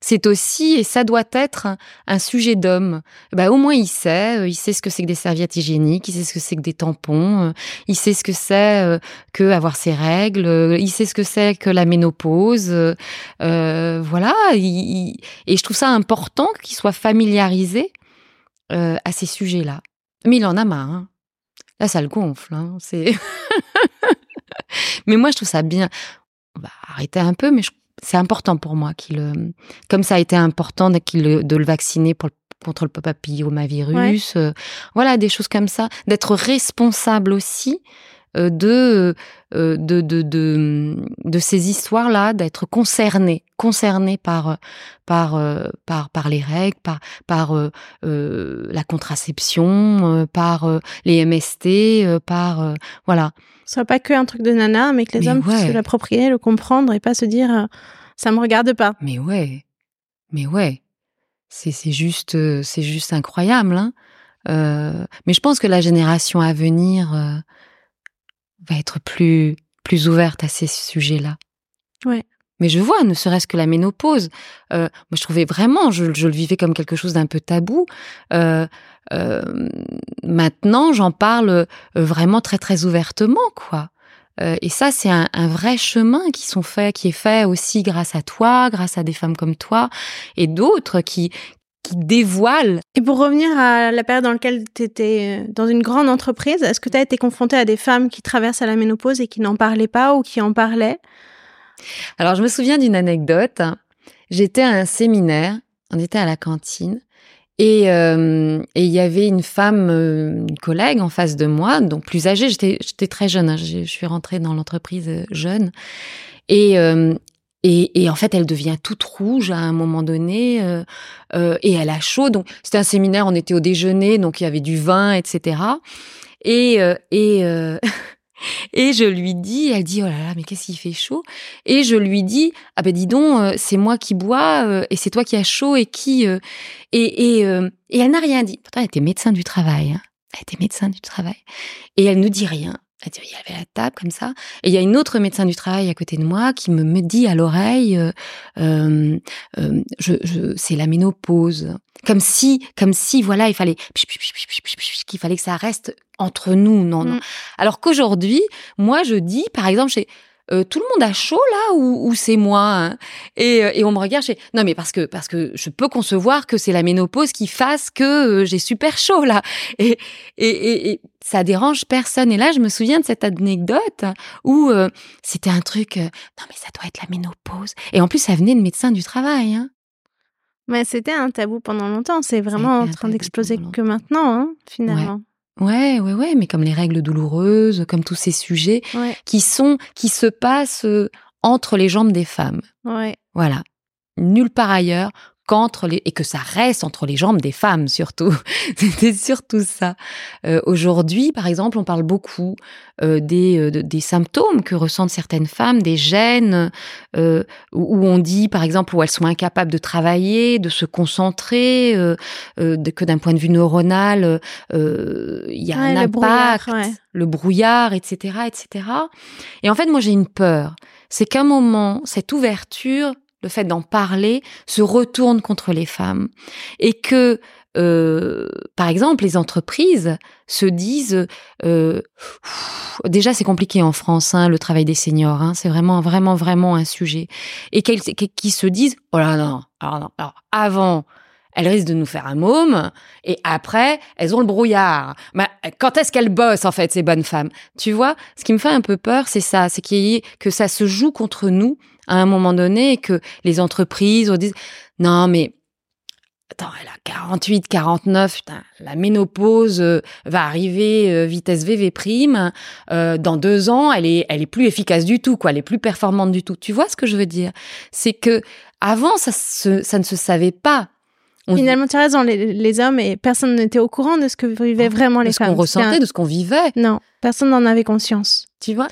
c'est aussi, et ça doit être, un, sujet d'homme. Bah, au moins, il sait, euh, il sait ce que c'est que des serviettes hygiéniques, il sait ce que c'est que des tampons, euh, il sait ce que c'est euh, que avoir ses règles, il sait ce que c'est que la ménopause. voilà, et je trouve ça important qu'il soit familiarisé à ces sujets-là. Mais il en a marre. Là, ça le gonfle. Hein, c'est. mais moi, je trouve ça bien. On va arrêter un peu, mais je c'est important pour moi qu'il, euh, comme ça a été important de, de le vacciner pour, contre le papillomavirus, euh, voilà des choses comme ça, d'être responsable aussi de, de, de, de, de ces histoires-là, d'être concerné, concerné par, par, par, par les règles, par, par la contraception, par les MST, par voilà. Ce soit pas que un truc de nana, mais que les hommes puissent se l'approprier, le comprendre et pas se dire ça me regarde pas. Mais ouais, mais ouais, c'est c'est juste c'est juste incroyable. Hein euh, mais je pense que la génération à venir euh, va être plus plus ouverte à ces sujets-là. Ouais. Mais je vois, ne serait-ce que la ménopause. Euh, moi, je trouvais vraiment, je, je, le vivais comme quelque chose d'un peu tabou. Euh, euh, maintenant, j'en parle vraiment très très ouvertement, quoi. et ça, c'est un, un, vrai chemin qui sont faits, qui est fait aussi grâce à toi, grâce à des femmes comme toi et d'autres qui qui dévoile. Et pour revenir à la période dans laquelle tu étais euh, dans une grande entreprise, est-ce que tu as été confrontée à des femmes qui traversent la ménopause et qui n'en parlaient pas ou qui en parlaient? Alors, je me souviens d'une anecdote. J'étais à un séminaire, on était à la cantine, et euh, il y avait une femme, euh, une collègue en face de moi, donc plus âgée. J'étais très jeune, hein, je, suis rentrée dans l'entreprise jeune. Et, et, en fait, elle devient toute rouge à un moment donné euh, euh, et elle a chaud. Donc, c'était un séminaire, on était au déjeuner, donc il y avait du vin, etc. Et euh, et et je lui dis, elle dit oh là là, mais qu'est-ce qu'il fait chaud? Et je lui dis ah ben dis donc, c'est moi qui bois et c'est toi qui as chaud et qui et et, et elle n'a rien dit. Pourtant, elle était médecin du travail. Hein. Elle était médecin du travail et elle ne dit rien. Il y avait la table comme ça. Et il y a une autre médecin du travail à côté de moi qui me, me dit à l'oreille, euh, euh, euh je, je, c'est la ménopause. Comme si, comme si, voilà, il fallait, qu'il fallait que ça reste entre nous. Non, non. Mm. Alors qu'aujourd'hui, moi, je dis, par exemple, j'ai euh, tout le monde a chaud là ou, c'est moi hein? Et, euh, et, on me regarde, je non mais parce que parce que je peux concevoir que c'est la ménopause qui fasse que euh, j'ai super chaud là et, et, et, ça dérange personne. Et là, je me souviens de cette anecdote où c'était un truc, non mais ça doit être la ménopause. Et en plus, ça venait de médecin du travail. Hein. Mais c'était un tabou pendant longtemps. C'est vraiment en train d'exploser que maintenant, hein, finalement. Ouais, ouais, ouais, mais comme les règles douloureuses, comme tous ces sujets qui sont, qui se passent euh, entre les jambes des femmes. Ouais. Voilà. Nulle part ailleurs qu'entre les et que ça reste entre les jambes des femmes surtout. C'était surtout ça. Euh, Aujourd'hui, par exemple, on parle beaucoup euh, des, euh, des symptômes que ressentent certaines femmes, des gènes euh, où on dit, par exemple, où elles sont incapables de travailler, de se concentrer, euh, de, que d'un point de vue neuronal, il y a un impact, le brouillard, etc., etc. Et en fait, moi, j'ai une peur. C'est qu'à un moment, cette ouverture le fait d'en parler, se retourne contre les femmes. Et que, euh, par exemple, les entreprises se disent, euh, déjà c'est compliqué en France, hein, le travail des seniors, hein, c'est vraiment, vraiment, vraiment un sujet. Et qui se disent, oh là non, alors non, avant, elles risquent de nous faire un môme, et après, elles ont le brouillard. Mais quand est-ce qu'elles bossent, en fait, ces bonnes femmes? Tu vois, ce qui me fait un peu peur, c'est ça, c'est que ça se joue contre nous, à un moment donné et que les entreprises disent non mais attends elle a 48 49 putain, la ménopause euh, va arriver euh, vitesse VV prime euh, dans deux ans elle est elle est plus efficace du tout quoi elle est plus performante du tout tu vois ce que je veux dire? C'est que avant ça ça ne se savait pas Finalement, tu as raison, les, hommes et personne n'était au courant de ce que vivaient vraiment les femmes. De ce qu'on ressentait, de ce qu'on vivait. Non, personne n'en avait conscience. Tu vois?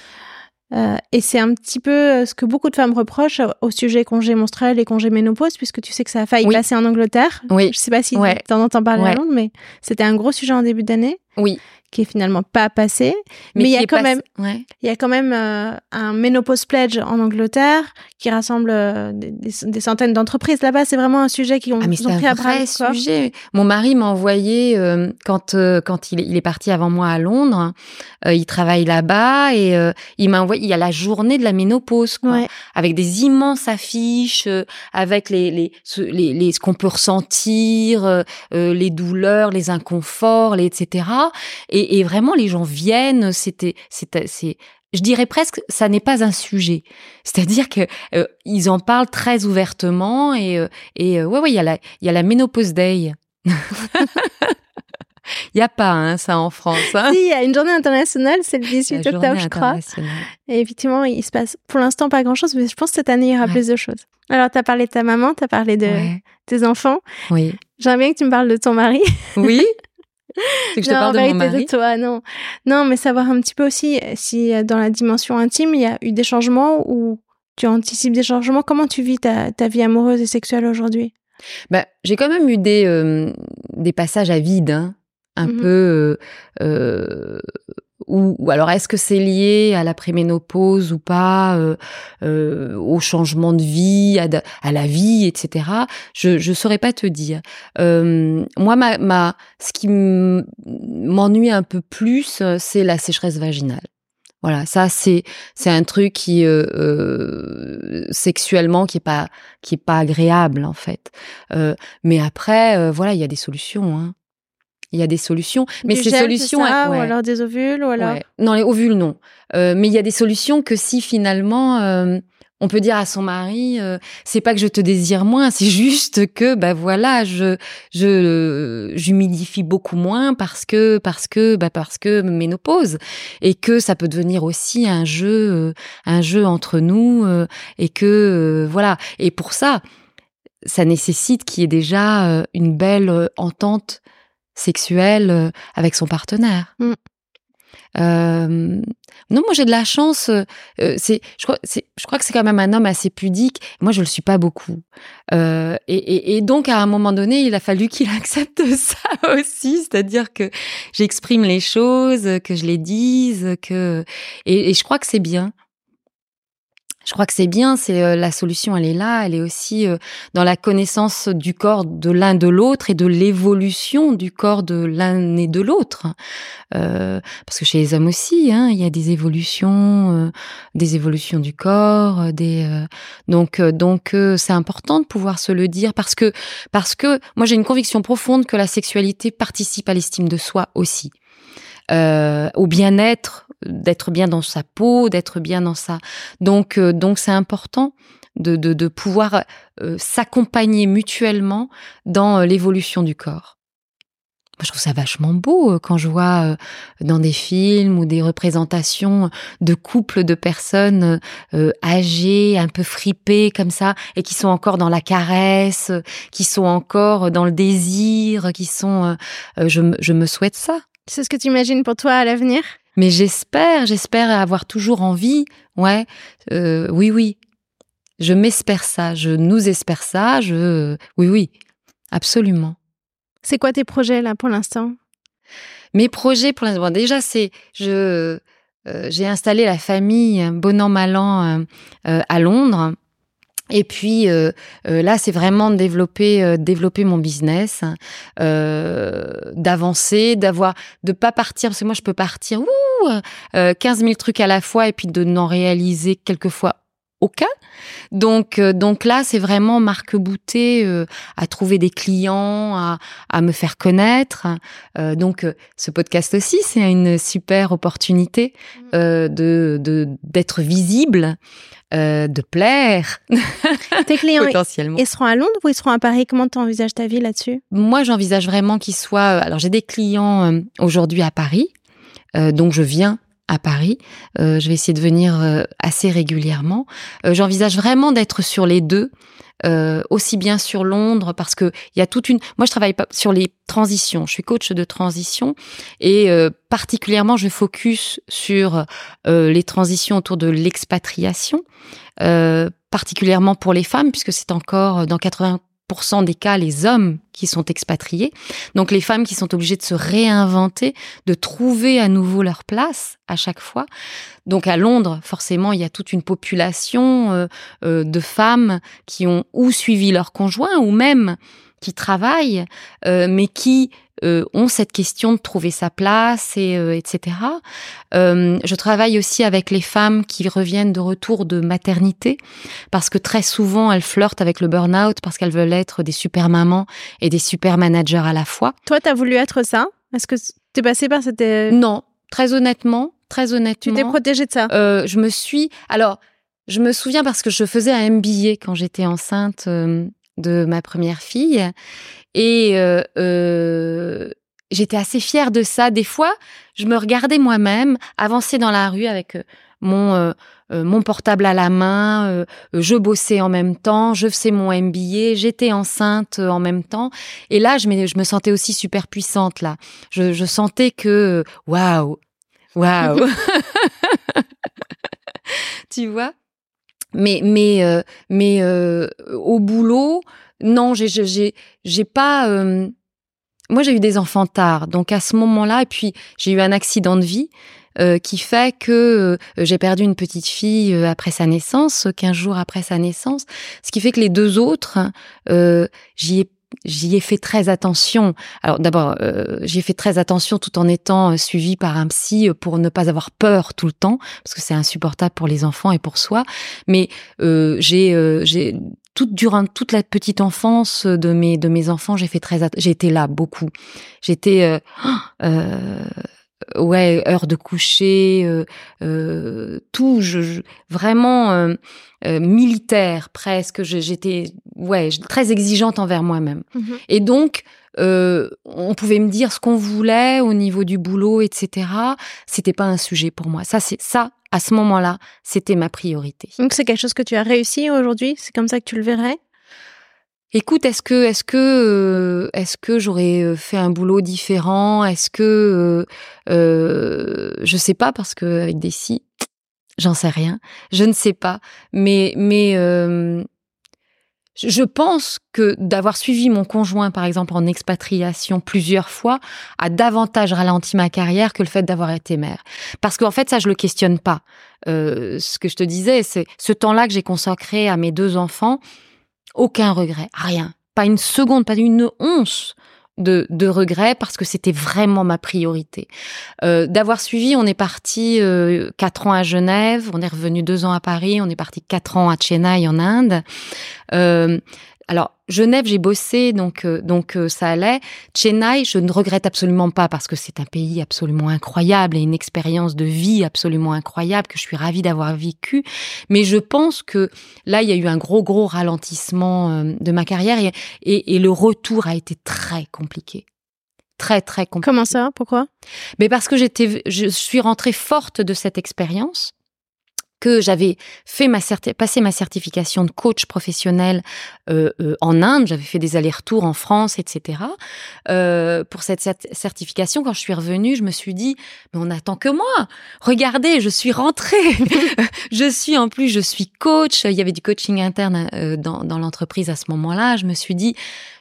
Euh, et c'est un petit peu euh, ce que beaucoup de femmes reprochent au sujet congé menstruel et congé ménopause, puisque tu sais que ça a failli passer en Angleterre. Oui. Je sais pas si tu en entends parler à Londres, mais c'était un gros sujet en début d'année. Oui qui est finalement pas passé. Mais, il y a quand même, il y a quand même un Menopause Pledge en Angleterre qui rassemble euh, des, centaines d'entreprises. Là-bas, c'est vraiment un sujet qui ont, ah, ont pris à bras sujet. Mon mari m'a envoyé euh, quand euh, quand il, il, est parti avant moi à Londres. il travaille là-bas et il m'a envoyé. Il y a la journée de la ménopause, quoi, avec des immenses affiches, avec les les, les, les ce qu'on peut ressentir, les douleurs, les inconforts, les etc. Et et, vraiment les gens viennent. C'était, c'est, je dirais presque, ça n'est pas un sujet. C'est-à-dire que euh, ils en parlent très ouvertement et euh, et euh, ouais ouais il y a la il y a la Menopause Day. Il n'y a pas hein, ça en France. Hein. Si, il y a une journée internationale, c'est le 18 octobre, je crois. Et effectivement, il se passe pour l'instant pas grand-chose, mais je pense que cette année, il y aura plus de choses. Alors, tu as parlé de ta maman, tu as parlé de tes enfants. Oui. J'aimerais bien que tu me parles de ton mari. Oui. que je te parle de mon mari. de toi, non. Non, mais savoir un petit peu aussi si euh, dans la dimension intime, il y a eu des changements ou tu anticipes des changements? Comment tu vis ta, ta vie amoureuse et sexuelle aujourd'hui? Bah, J'ai quand même eu des, euh, des passages à vide, hein, un mmh peu... Euh, ou, alors est-ce que c'est lié à la préménopause ou pas, euh, euh, au changement de vie, à, la vie, etc. Je je saurais pas te dire. Euh, moi, ma, ma ce qui m'ennuie un peu plus, c'est la sécheresse vaginale. Voilà, ça c'est c'est un truc qui euh, euh, sexuellement qui est pas qui est pas agréable en fait. Euh, mais après, voilà, il y a des solutions. Hein il y a des solutions. Mais ces solutions. Ça, Ou alors des ovules, ou alors. Non, les ovules, non. Euh, mais il y a des solutions que si finalement. Euh, on peut dire à son mari, euh, c'est pas que je te désire moins, c'est juste que bah voilà, je je j'humidifie beaucoup moins parce que parce que bah parce que ménopause et que ça peut devenir aussi un jeu un jeu entre nous et que voilà et pour ça ça nécessite qu'il y ait déjà une belle entente sexuelle euh, avec son partenaire. Mm. Euh, non, moi j'ai de la chance. Euh, c'est, je crois, c'est, je crois que c'est quand même un homme assez pudique. Moi, je le suis pas beaucoup. Euh, et, et, et, donc, à un moment donné, il a fallu qu'il accepte ça aussi, c'est-à-dire que j'exprime les choses, que je les dise, que et, et je crois que c'est bien je crois que c'est bien, c'est euh, la solution, elle est là, elle est aussi euh, dans la connaissance du corps de l'un de l'autre et de l'évolution du corps de l'un et de l'autre. Euh, parce que chez les hommes aussi, hein, il y a des évolutions, des évolutions du corps, des donc donc c'est important de pouvoir se le dire parce que parce que moi j'ai une conviction profonde que la sexualité participe à l'estime de soi aussi. Euh, au bien-être, d'être bien dans sa peau, d'être bien dans sa. Donc, euh, donc c'est important de, de, pouvoir euh, s'accompagner mutuellement dans l'évolution du corps. je trouve ça vachement beau quand je vois dans des films ou des représentations de couples de personnes âgées, un peu fripées comme ça, et qui sont encore dans la caresse, qui sont encore dans le désir, qui sont. je, je me souhaite ça. C'est ce que tu imagines pour toi à l'avenir? Mais j'espère, j'espère avoir toujours envie. Ouais, euh, oui, oui. Je m'espère ça, je nous espère ça, je. Oui, oui, absolument. C'est quoi tes projets là pour l'instant? Mes projets pour l'instant, déjà c'est je euh, j'ai installé la famille bon an mal an euh, à Londres et puis euh, euh, là, c'est vraiment de développer, euh, développer mon business, d'avancer, d'avoir, de pas partir parce que moi je peux partir ouh, 15 000 trucs à la fois et puis de n'en réaliser quelquefois aucun. Donc, donc là, c'est vraiment marque-bouter à trouver des clients, à, à me faire connaître. donc, ce podcast aussi, c'est une super opportunité mmh. de d'être visible euh, de plaire. Tes clients, potentiellement. ils seront à Londres ou ils seront à Paris? Comment tu envisages ta vie là-dessus? Moi, j'envisage vraiment qu'ils soient... Euh, alors, j'ai des clients euh, aujourd'hui à Paris, donc je viens à Paris. je vais essayer de venir assez régulièrement. J'envisage vraiment d'être sur les deux. Euh, aussi bien sur Londres parce que il y a toute une. Moi, je travaille pas sur les transitions. Je suis coach de transition et euh, particulièrement, je focus sur euh, les transitions autour de l'expatriation, particulièrement pour les femmes puisque c'est encore dans 80 des cas les hommes qui sont expatriés. Donc les femmes qui sont obligées de se réinventer, de trouver à nouveau leur place à chaque fois. Donc à Londres, forcément, il y a toute une population euh, euh, de femmes qui ont ou suivi leur conjoint ou même qui travaillent, euh, mais qui euh, ont cette question de trouver sa place et euh, etc. Euh, je travaille aussi avec les femmes qui reviennent de retour de maternité parce que très souvent elles flirtent avec le burn-out parce qu'elles veulent être des super mamans et des super managers à la fois. Toi, tu as voulu être ça? Est-ce que tu es passée par cette Non, très honnêtement, très honnêtement. Tu t'es protégée de ça? Je me suis alors je me souviens parce que je faisais un MBA quand j'étais enceinte de ma première fille et euh, euh, j'étais assez fière de ça. Des fois, je me regardais moi-même avancer dans la rue avec euh, mon euh, mon portable à la main, je bossais en même temps, je faisais mon MBA, j'étais enceinte en même temps. Et là, je me, je me sentais aussi super puissante là. Je, je sentais que waouh, waouh, tu vois? Mais mais mais au boulot, non, j'ai j'ai j'ai pas moi, j'ai eu des enfants tard, donc à ce moment-là, et puis j'ai eu un accident de vie euh, qui fait que euh, j'ai perdu une petite fille euh, après sa naissance, 15 jours après sa naissance, ce qui fait que les deux autres, j'y ai J'y ai fait très attention. Alors d'abord, j'y ai fait très attention tout en étant suivi par un psy pour ne pas avoir peur tout le temps, parce que c'est insupportable pour les enfants et pour soi. Mais j'ai j'ai toute durant toute la petite enfance de mes de mes enfants, j'ai fait très j'ai été là beaucoup. J'étais euh, euh, ouais heure de coucher, euh, euh tout, je, vraiment euh, euh, militaire presque. J'étais ouais très exigeante envers moi-même. Mmh Et donc on pouvait me dire ce qu'on voulait au niveau du boulot, etc. C'était pas un sujet pour moi. Ça c'est ça à ce moment-là, c'était ma priorité. Donc c'est quelque chose que tu as réussi aujourd'hui? C'est comme ça que tu le verrais? Écoute, est-ce que est-ce que euh, est-ce que j'aurais euh, fait un boulot différent? Est-ce que euh, euh, je sais pas parce que avec des si, j'en sais rien. Je ne sais pas, mais mais euh, je pense que d'avoir suivi mon conjoint, par exemple, en expatriation plusieurs fois, a davantage ralenti ma carrière que le fait d'avoir été mère. Parce qu'en fait, ça, je le questionne pas. Euh, ce que je te disais, c'est ce temps-là que j'ai consacré à mes deux enfants, aucun regret, rien. Pas une seconde, pas une once de, de regrets parce que c'était vraiment ma priorité. Euh, D'avoir suivi, on est parti euh, quatre ans à Genève, on est revenu deux ans à Paris, on est parti quatre ans à Chennai en Inde. Euh, alors Genève, j'ai bossé, donc euh, donc euh, ça allait. Chennai, je ne regrette absolument pas parce que c'est un pays absolument incroyable et une expérience de vie absolument incroyable que je suis ravie d'avoir vécu. Mais je pense que là, il y a eu un gros gros ralentissement euh, de ma carrière et, et, et le retour a été très compliqué très très compliqué. Comment ça? Pourquoi? Mais parce que j'étais, je suis rentrée forte de cette expérience que j'avais fait ma passé ma certification de coach professionnel euh, euh, en Inde, j'avais fait des allers-retours en France, etc. Euh, pour cette certification, quand je suis revenue, je me suis dit, mais on attend que moi. Regardez, je suis rentrée. je suis en plus, je suis coach. Il y avait du coaching interne euh, dans, dans l'entreprise à ce moment-là. Je me suis dit,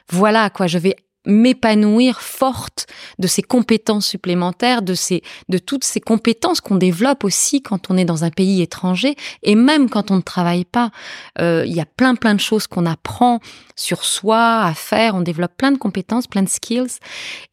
voilà quoi, je vais m'épanouir forte de ces compétences supplémentaires, de ces, de toutes ces compétences qu'on développe aussi quand on est dans un pays étranger et même quand on ne travaille pas. Euh, il y a plein plein de choses qu'on apprend sur soi à faire. On développe plein de compétences, plein de skills.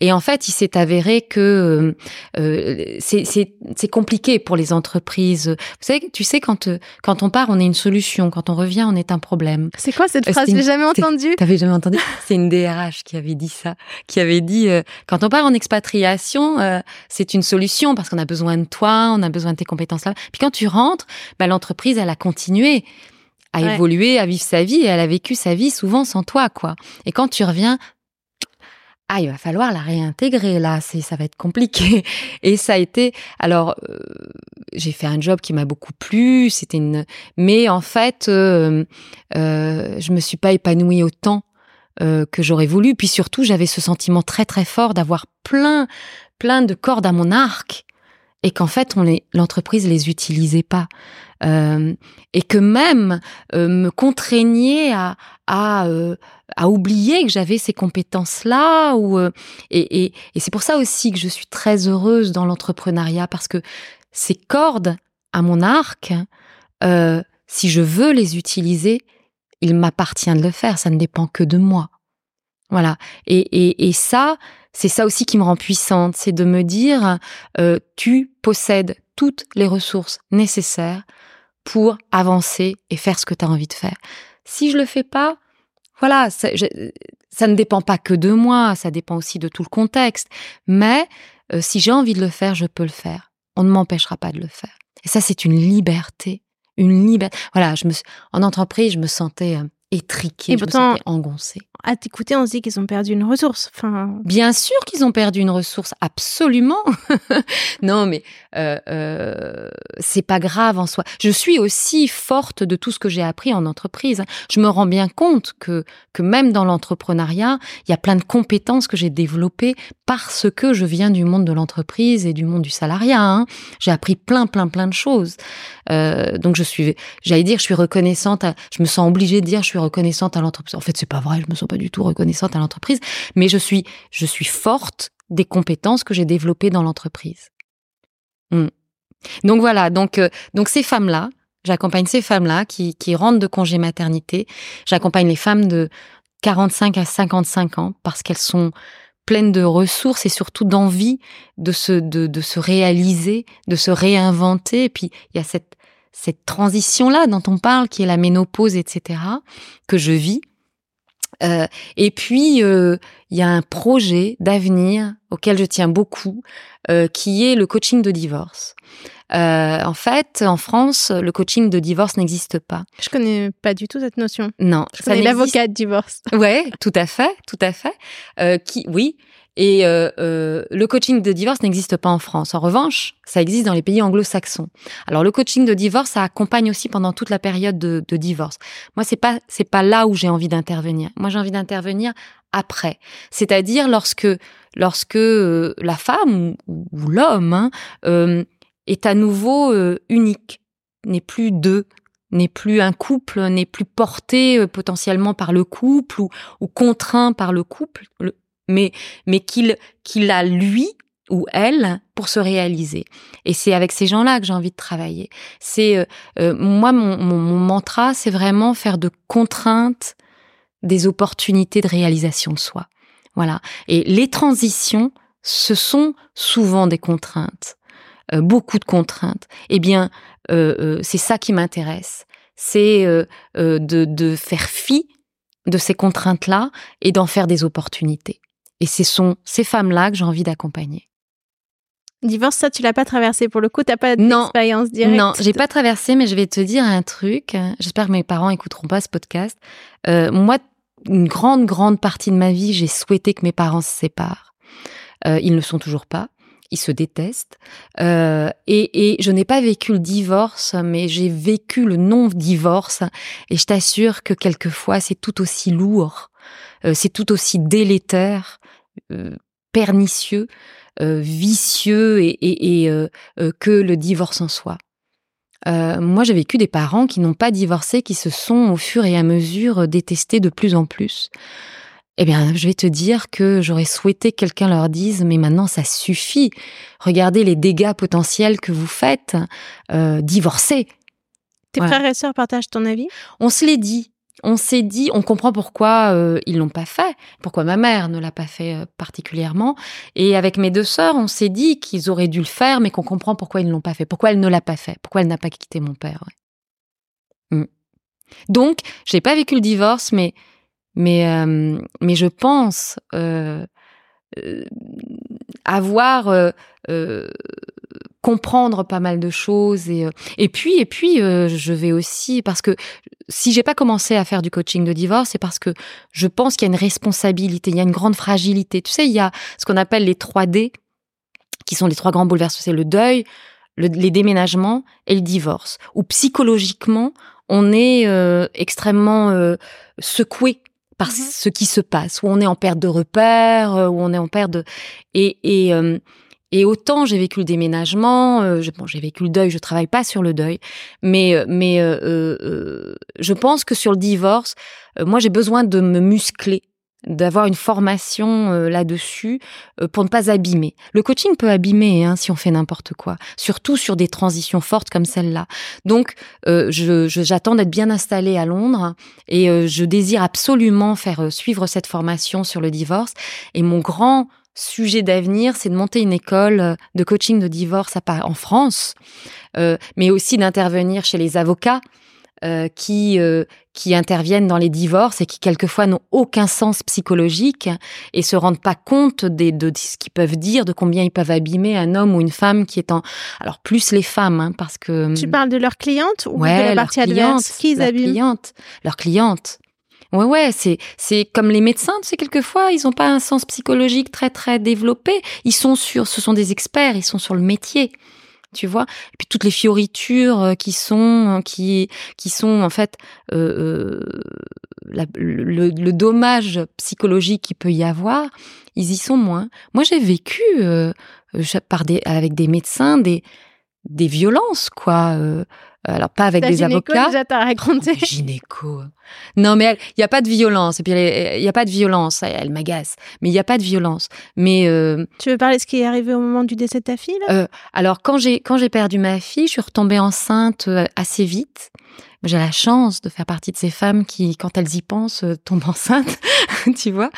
Et en fait, il s'est avéré que euh, c'est compliqué pour les entreprises. Vous savez, tu sais, quand quand on part, on est une solution. Quand on revient, on est un problème. C'est quoi cette phrase J'ai jamais entendu. T'avais jamais entendu? C'est une DRH qui avait dit ça, qui avait dit euh, quand on part en expatriation, euh, c'est une solution parce qu'on a besoin de toi, on a besoin de tes compétences là. Puis quand tu rentres, bah, l'entreprise elle a continué à évoluer, à vivre sa vie et elle a vécu sa vie souvent sans toi quoi. Et quand tu reviens, ah, il va falloir la réintégrer là, c'est ça va être compliqué. Et ça a été alors euh, j'ai fait un job qui m'a beaucoup plu, c'était une mais en fait euh, euh, je me suis pas épanouie autant euh, que j'aurais voulu. Puis surtout, j'avais ce sentiment très très fort d'avoir plein plein de cordes à mon arc et qu'en fait, on les l'entreprise les utilisait pas. Euh, et que même euh, me contraignait à à, à oublier que j'avais ces compétences là et, et, et c'est pour ça aussi que je suis très heureuse dans l'entrepreneuriat parce que ces cordes à mon arc si je veux les utiliser il m'appartient de le faire, ça ne dépend que de moi. Voilà. Et, et, ça, c'est ça aussi qui me rend puissante, c'est de me dire, euh, tu possèdes toutes les ressources nécessaires pour avancer et faire ce que tu as envie de faire. Si je le fais pas, voilà, ça, ça, ne dépend pas que de moi, ça dépend aussi de tout le contexte. Mais euh, si j'ai envie de le faire, je peux le faire. On ne m'empêchera pas de le faire. Et ça, c'est une liberté une liberté. Voilà, je me en entreprise, je me sentais euh, étriquée, je me sentais engoncée. À t'écouter, on se dit qu'ils ont perdu une ressource. Enfin, bien sûr qu'ils ont perdu une ressource, absolument. non, mais euh, euh, c'est pas grave en soi. Je suis aussi forte de tout ce que j'ai appris en entreprise. Je me rends bien compte que que même dans l'entrepreneuriat, il y a plein de compétences que j'ai développées parce que je viens du monde de l'entreprise et du monde du salariat. Hein. J'ai appris plein, plein, plein de choses. Euh, donc je suis, j'allais dire, je suis reconnaissante. je me sens obligée de dire, je suis reconnaissante à l'entreprise. En fait, c'est pas vrai. Je me sens pas du tout reconnaissante à l'entreprise, mais je suis, je suis forte des compétences que j'ai développées dans l'entreprise. Hmm. Donc voilà. Donc euh, donc ces femmes là, j'accompagne ces femmes là qui qui rentrent de congé maternité. J'accompagne les femmes de 45 à 55 ans parce qu'elles sont pleines de ressources et surtout d'envie de se, de, de se réaliser, de se réinventer. Et puis, il y a cette, cette transition-là dont on parle, qui est la ménopause, etc., que je vis. Euh, et puis, euh, il y a un projet d'avenir auquel je tiens beaucoup, euh, qui est le coaching de divorce. Euh, en fait, en France, le coaching de divorce n'existe pas. Je connais pas du tout cette notion. Non, je connais l'avocat de divorce. Ouais, tout à fait, tout à fait. Euh, qui, oui. Et euh, euh, le coaching de divorce n'existe pas en France. En revanche, ça existe dans les pays anglo-saxons. Alors le coaching de divorce, ça accompagne aussi pendant toute la période de, divorce. Moi, c'est pas c'est pas là où j'ai envie d'intervenir. Moi, j'ai envie d'intervenir après, c'est-à-dire lorsque lorsque euh, la femme ou, l'homme hein, est à nouveau unique, n'est plus deux, n'est plus un couple, n'est plus porté potentiellement par le couple ou, ou contraint par le couple, mais, qu'il a lui ou elle pour se réaliser. Et c'est avec ces gens-là que j'ai envie de travailler. C'est euh, moi mon, mantra, c'est vraiment faire de contraintes des opportunités de réalisation de soi. Voilà. Et les transitions, ce sont souvent des contraintes. Euh, beaucoup de contraintes. Eh bien, euh, euh, c'est ça qui m'intéresse. C'est de faire fi de ces contraintes-là et d'en faire des opportunités. Et ce sont ces femmes-là que j'ai envie d'accompagner. Divorce, ça, tu l'as pas traversé pour le coup, t'as pas d'expérience directe? Non, j'ai pas traversé, mais je vais te dire un truc. J'espère que mes parents écouteront pas ce podcast. Euh, moi, une grande, grande partie de ma vie, j'ai souhaité que mes parents se séparent. Euh, ils ne le sont toujours pas ils se détestent. Euh, et, et, je n'ai pas vécu le divorce, mais j'ai vécu le non-divorce. Et je t'assure que quelquefois, c'est tout aussi lourd, c'est tout aussi délétère, euh, pernicieux, euh, vicieux et, et, et euh, euh, que le divorce en soi. moi, j'ai vécu des parents qui n'ont pas divorcé, qui se sont au fur et à mesure détestés de plus en plus. Eh bien, je vais te dire que j'aurais souhaité que quelqu'un leur dise, mais maintenant ça suffit. Regardez les dégâts potentiels que vous faites. Euh, divorcez. Tes voilà. frères et sœurs partagent ton avis? On se l'est dit. On s'est dit, on comprend pourquoi euh, ils l'ont pas fait, pourquoi ma mère ne l'a pas fait euh, particulièrement. Et avec mes deux sœurs, on s'est dit qu'ils auraient dû le faire, mais qu'on comprend pourquoi ils ne l'ont pas fait, pourquoi elle ne l'a pas fait, pourquoi elle n'a pas quitté mon père. Ouais. Mm. Donc, j'ai pas vécu le divorce, mais mais, euh, mais je pense euh, avoir euh, euh, comprendre pas mal de choses et et puis et puis je vais aussi parce que si j'ai pas commencé à faire du coaching de divorce c'est parce que je pense qu'il y a une responsabilité il y a une grande fragilité. Tu sais il y a ce qu'on appelle les 3 D qui sont les trois grands bouleversements. C'est le deuil le, les déménagements et le divorce où psychologiquement on est euh, extrêmement euh, secoué par mmh. ce qui se passe, où on est en perte de repères, où on est en perte de... Et, et, euh, et autant j'ai vécu le déménagement, euh, bon, j'ai vécu le deuil, je travaille pas sur le deuil, mais, mais euh, euh, je pense que sur le divorce, moi j'ai besoin de me muscler d'avoir une formation euh, là-dessus euh, pour ne pas abîmer. Le coaching peut abîmer hein, si on fait n'importe quoi, surtout sur des transitions fortes comme celle-là. Donc, euh, je, j'attends d'être bien installée à Londres et euh, je désire absolument faire euh, suivre cette formation sur le divorce. Et mon grand sujet d'avenir, c'est de monter une école euh, de coaching de divorce à, en France, mais aussi d'intervenir chez les avocats euh, qui euh, qui interviennent dans les divorces et qui quelquefois n'ont aucun sens psychologique et se rendent pas compte des, de, ce qu'ils peuvent dire, de combien ils peuvent abîmer un homme ou une femme qui est en alors plus les femmes hein, parce que tu parles de leurs clientes ou ouais, de la partie adverse qui ils abîment cliente, leurs clientes Ouais, ouais, c'est c'est comme les médecins, tu sais, quelquefois, ils n'ont pas un sens psychologique très très développé. Ils sont sur, ce sont des experts, ils sont sur le métier, tu vois. Et puis toutes les fioritures euh, qui sont qui qui sont en fait euh, euh le, dommage psychologique qu'il peut y avoir, ils y sont moins. Moi, j'ai vécu euh, avec des médecins des violences, quoi. Euh, alors pas avec des avocats. Déjà t'as raconté. Oh, gynéco. Non mais il y a pas de violence et puis il y a pas de violence. Elle, m'agace. Mais il y a pas de violence. Mais euh, tu veux parler de ce qui est arrivé au moment du décès de ta fille euh, Alors quand j'ai quand j'ai perdu ma fille, je suis retombée enceinte euh, assez vite. J'ai la chance de faire partie de ces femmes qui, quand elles y pensent, euh, tombent enceintes, tu vois.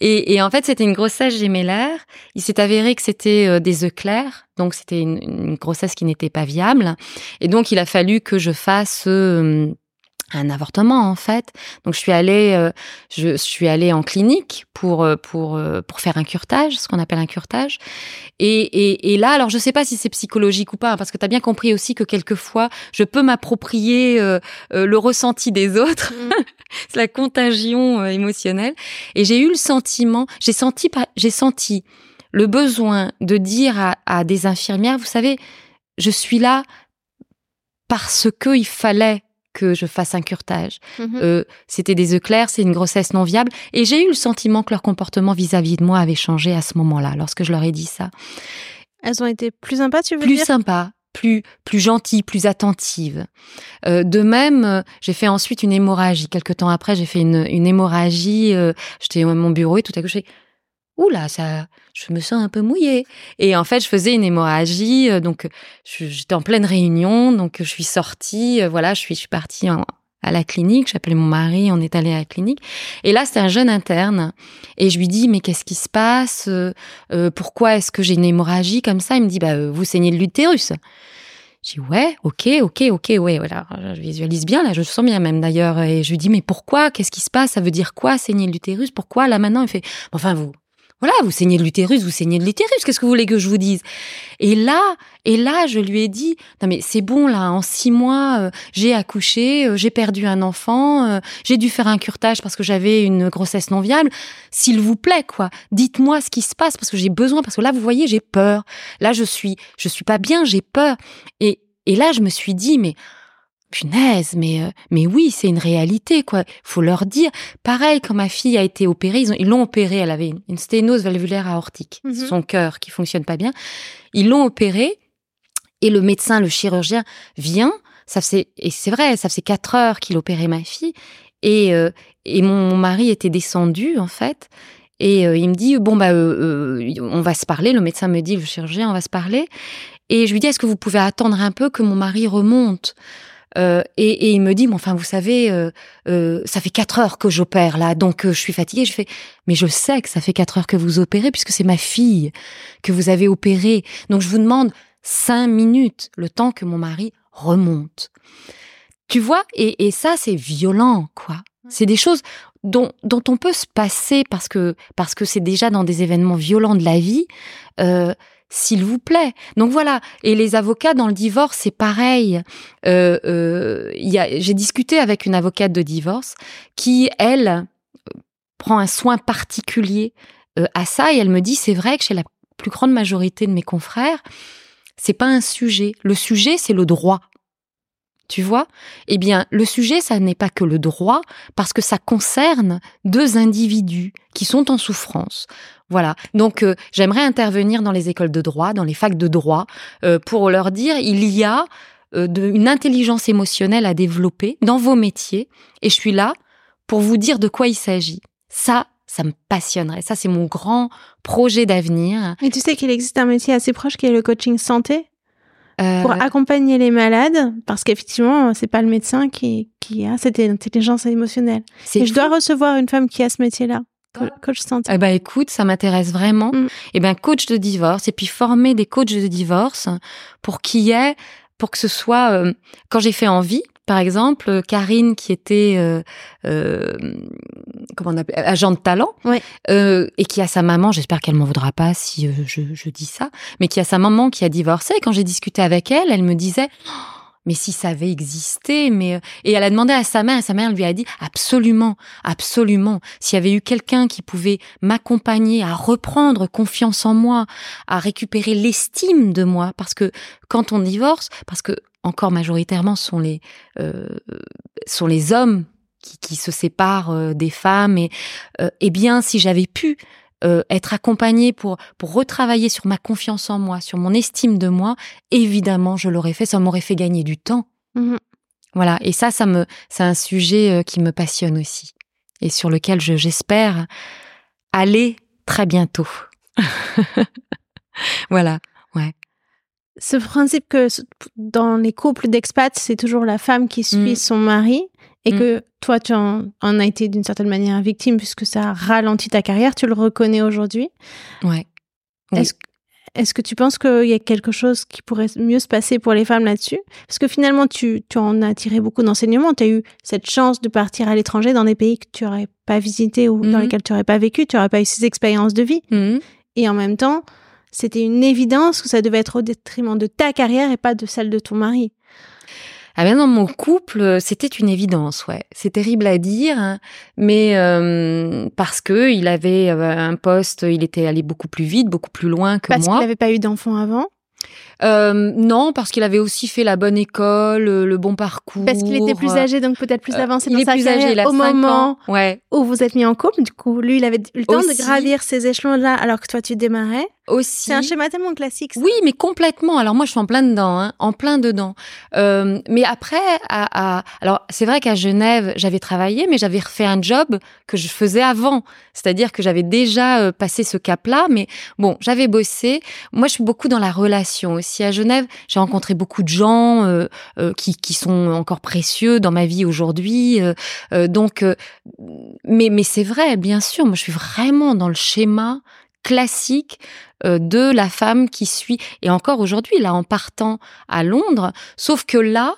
Et, et, en fait, c'était une grossesse gémellaire. Il s'est avéré que c'était euh, des œufs clairs, donc c'était une, une, grossesse qui n'était pas viable. Et donc, il a fallu que je fasse euh, un avortement en fait. Donc je suis allée, euh, je suis allée en clinique pour euh, pour euh, pour faire un curtage, ce qu'on appelle un curtage. Et, et, et là, alors je sais pas si c'est psychologique ou pas, hein, parce que tu as bien compris aussi que quelquefois je peux m'approprier le ressenti des autres, mm. c'est la contagion émotionnelle. Et j'ai eu le sentiment, j'ai senti j'ai senti le besoin de dire à, à des infirmières, vous savez, je suis là parce que il fallait que je fasse un curtage. Mhm. Euh, c'était des œufs clairs, c'est une grossesse non viable. Et j'ai eu le sentiment que leur comportement vis-à-vis de moi avait changé à ce moment-là, lorsque je leur ai dit ça. Elles ont été plus sympas, tu veux plus dire? Plus sympas, plus plus gentilles, plus attentives. Euh, de même, euh, j'ai fait ensuite une hémorragie. Quelque temps après, j'ai fait une, une hémorragie. Euh, J'étais à mon bureau et tout à coup, je Ouh là, ça, je me sens un peu mouillée. Et en fait, je faisais une hémorragie, euh, donc j'étais en pleine réunion, donc je suis sortie, euh, voilà, je suis, partie à la clinique, appelé mon mari, on est allé à la clinique. Et là, c'était un jeune interne. Et je lui dis, mais qu'est-ce qui se passe euh, Pourquoi est-ce que j'ai une hémorragie comme ça? Il me dit, bah, vous saignez de l'utérus. Je dis, ouais, ok, ok, ok, ouais, voilà. Je visualise bien, là, je le sens bien même d'ailleurs. Et je lui dis, mais pourquoi? Qu'est-ce qui se passe? Ça veut dire quoi, saigner de l'utérus? Pourquoi? Là, maintenant, il fait, enfin, vous, voilà, vous saignez de l'utérus, vous saignez de l'utérus, qu'est-ce que vous voulez que je vous dise? Et là, et là, je lui ai dit, non mais c'est bon là, en six mois, euh, j'ai accouché, euh, j'ai perdu un enfant, euh, j'ai dû faire un curtage parce que j'avais une grossesse non viable. S'il vous plaît, quoi, dites-moi ce qui se passe parce que j'ai besoin, parce que là, vous voyez, j'ai peur. Là, je suis, je suis pas bien, j'ai peur. Et, et là, je me suis dit, mais punaise, mais euh, mais oui, c'est une réalité quoi. Faut leur dire. Pareil, quand ma fille a été opérée, ils l'ont opérée. Elle avait une, sténose valvulaire aortique, mhm. son cœur qui fonctionne pas bien. Ils l'ont opérée et le médecin, le chirurgien vient. Ça fait et c'est vrai, ça fait quatre heures qu'il opérait ma fille et euh, et mon, mari était descendu en fait. Et euh, il me dit bon bah on va se parler. Le médecin me dit le chirurgien on va se parler. Et je lui dis est-ce que vous pouvez attendre un peu que mon mari remonte? Euh, et, et, il me dit, mais enfin, vous savez, euh, euh, ça fait quatre heures que j'opère là, donc je suis fatiguée. Je fais, mais je sais que ça fait quatre heures que vous opérez puisque c'est ma fille que vous avez opérée. Donc je vous demande cinq minutes, le temps que mon mari remonte. Tu vois, et, et ça c'est violent, quoi. C'est des choses dont, dont on peut se passer parce que parce que c'est déjà dans des événements violents de la vie. S'il vous plaît. Donc voilà. Et les avocats dans le divorce, c'est pareil. Euh, euh, J'ai discuté avec une avocate de divorce qui, elle, prend un soin particulier euh, à ça et elle me dit c'est vrai que chez la plus grande majorité de mes confrères, c'est pas un sujet. Le sujet, c'est le droit. Tu vois? Eh bien, le sujet, ça n'est pas que le droit, parce que ça concerne deux individus qui sont en souffrance. Voilà. Donc, euh, j'aimerais intervenir dans les écoles de droit, dans les facs de droit, euh, pour leur dire il y a euh, une intelligence émotionnelle à développer dans vos métiers, et je suis là pour vous dire de quoi il s'agit. Ça, ça me passionnerait. Ça, c'est mon grand projet d'avenir. Et tu sais qu'il existe un métier assez proche qui est le coaching santé pour accompagner les malades, parce qu'effectivement, c'est pas le médecin qui, qui a cette intelligence émotionnelle. Et je dois recevoir une femme qui a ce métier-là. Coach santé. Eh ben écoute, ça m'intéresse vraiment. Mm. Eh ben coach de divorce et puis former des coachs de divorce pour qu'il y ait, pour que ce soit euh, quand j'ai fait envie, par exemple, Karine qui était euh, euh, comment on appelle agent de talent euh, et qui a sa maman, j'espère qu'elle m'en voudra pas si euh, je, je, dis ça, mais qui a sa maman qui a divorcé. Quand j'ai discuté avec elle, elle me disait mais si ça avait existé, mais euh, et elle a demandé à sa mère, et sa mère lui a dit absolument, absolument. S'il y avait eu quelqu'un qui pouvait m'accompagner à reprendre confiance en moi, à récupérer l'estime de moi, parce que quand on divorce, parce que encore majoritairement sont les euh, sont les hommes qui, qui se séparent euh, des femmes, et eh bien si j'avais pu euh, être accompagnée pour pour retravailler sur ma confiance en moi, sur mon estime de moi, évidemment, je l'aurais fait. Ça m'aurait fait gagner du temps. Mmh voilà. Et ça, ça me, c'est un sujet euh, qui me passionne aussi et sur lequel je j'espère aller très bientôt. voilà. Ouais. Ce principe que dans les couples d'expats, c'est toujours la femme qui suit mmh. son mari et mm. que toi, tu en, as été d'une certaine manière victime puisque ça a ralenti ta carrière, tu le reconnais aujourd'hui. Ouais. Est-ce que tu penses qu'il y a quelque chose qui pourrait mieux se passer pour les femmes là-dessus? Parce que finalement, tu, tu, en as tiré beaucoup d'enseignements. Tu as eu cette chance de partir à l'étranger dans des pays que tu n'aurais pas visités ou dans mm-hmm. lesquels tu n'aurais pas vécu. Tu n'aurais pas eu ces expériences de vie. Mm-hmm. Et en même temps, c'était une évidence que ça devait être au détriment de ta carrière et pas de celle de ton mari. Ah ben dans mon couple, euh, c'était une évidence, ouais. C'est terrible à dire, hein, mais euh, parce que il avait euh, un poste, il était allé beaucoup plus vite, beaucoup plus loin que moi. Parce qu'il n'avait pas eu d'enfant avant? Euh, non, parce qu'il avait aussi fait la bonne école, le bon parcours. Parce qu'il était plus âgé, donc peut-être plus avancé dans sa plus carrière âgé, au moment ouais. où vous êtes mis en couple. Du coup, lui, il avait eu le temps de gravir ces échelons-là, alors que toi, tu démarrais aussi. C'est un schéma tellement classique. Oui, mais complètement. Alors moi, je suis en plein dedans, hein, en plein dedans. Euh, mais après, à, à... alors c'est vrai qu'à Genève, j'avais travaillé, mais j'avais refait un job que je faisais avant. C'est-à-dire que j'avais déjà euh, passé ce cap-là, mais bon, j'avais bossé. Moi, je suis beaucoup dans la relation aussi. À Genève, j'ai rencontré beaucoup de gens euh, euh qui, qui sont encore précieux dans ma vie aujourd'hui. Euh, donc, mais mais c'est vrai, bien sûr. Moi, je suis vraiment dans le schéma classique de la femme qui suit. Et encore aujourd'hui, là, en partant à Londres, sauf que là,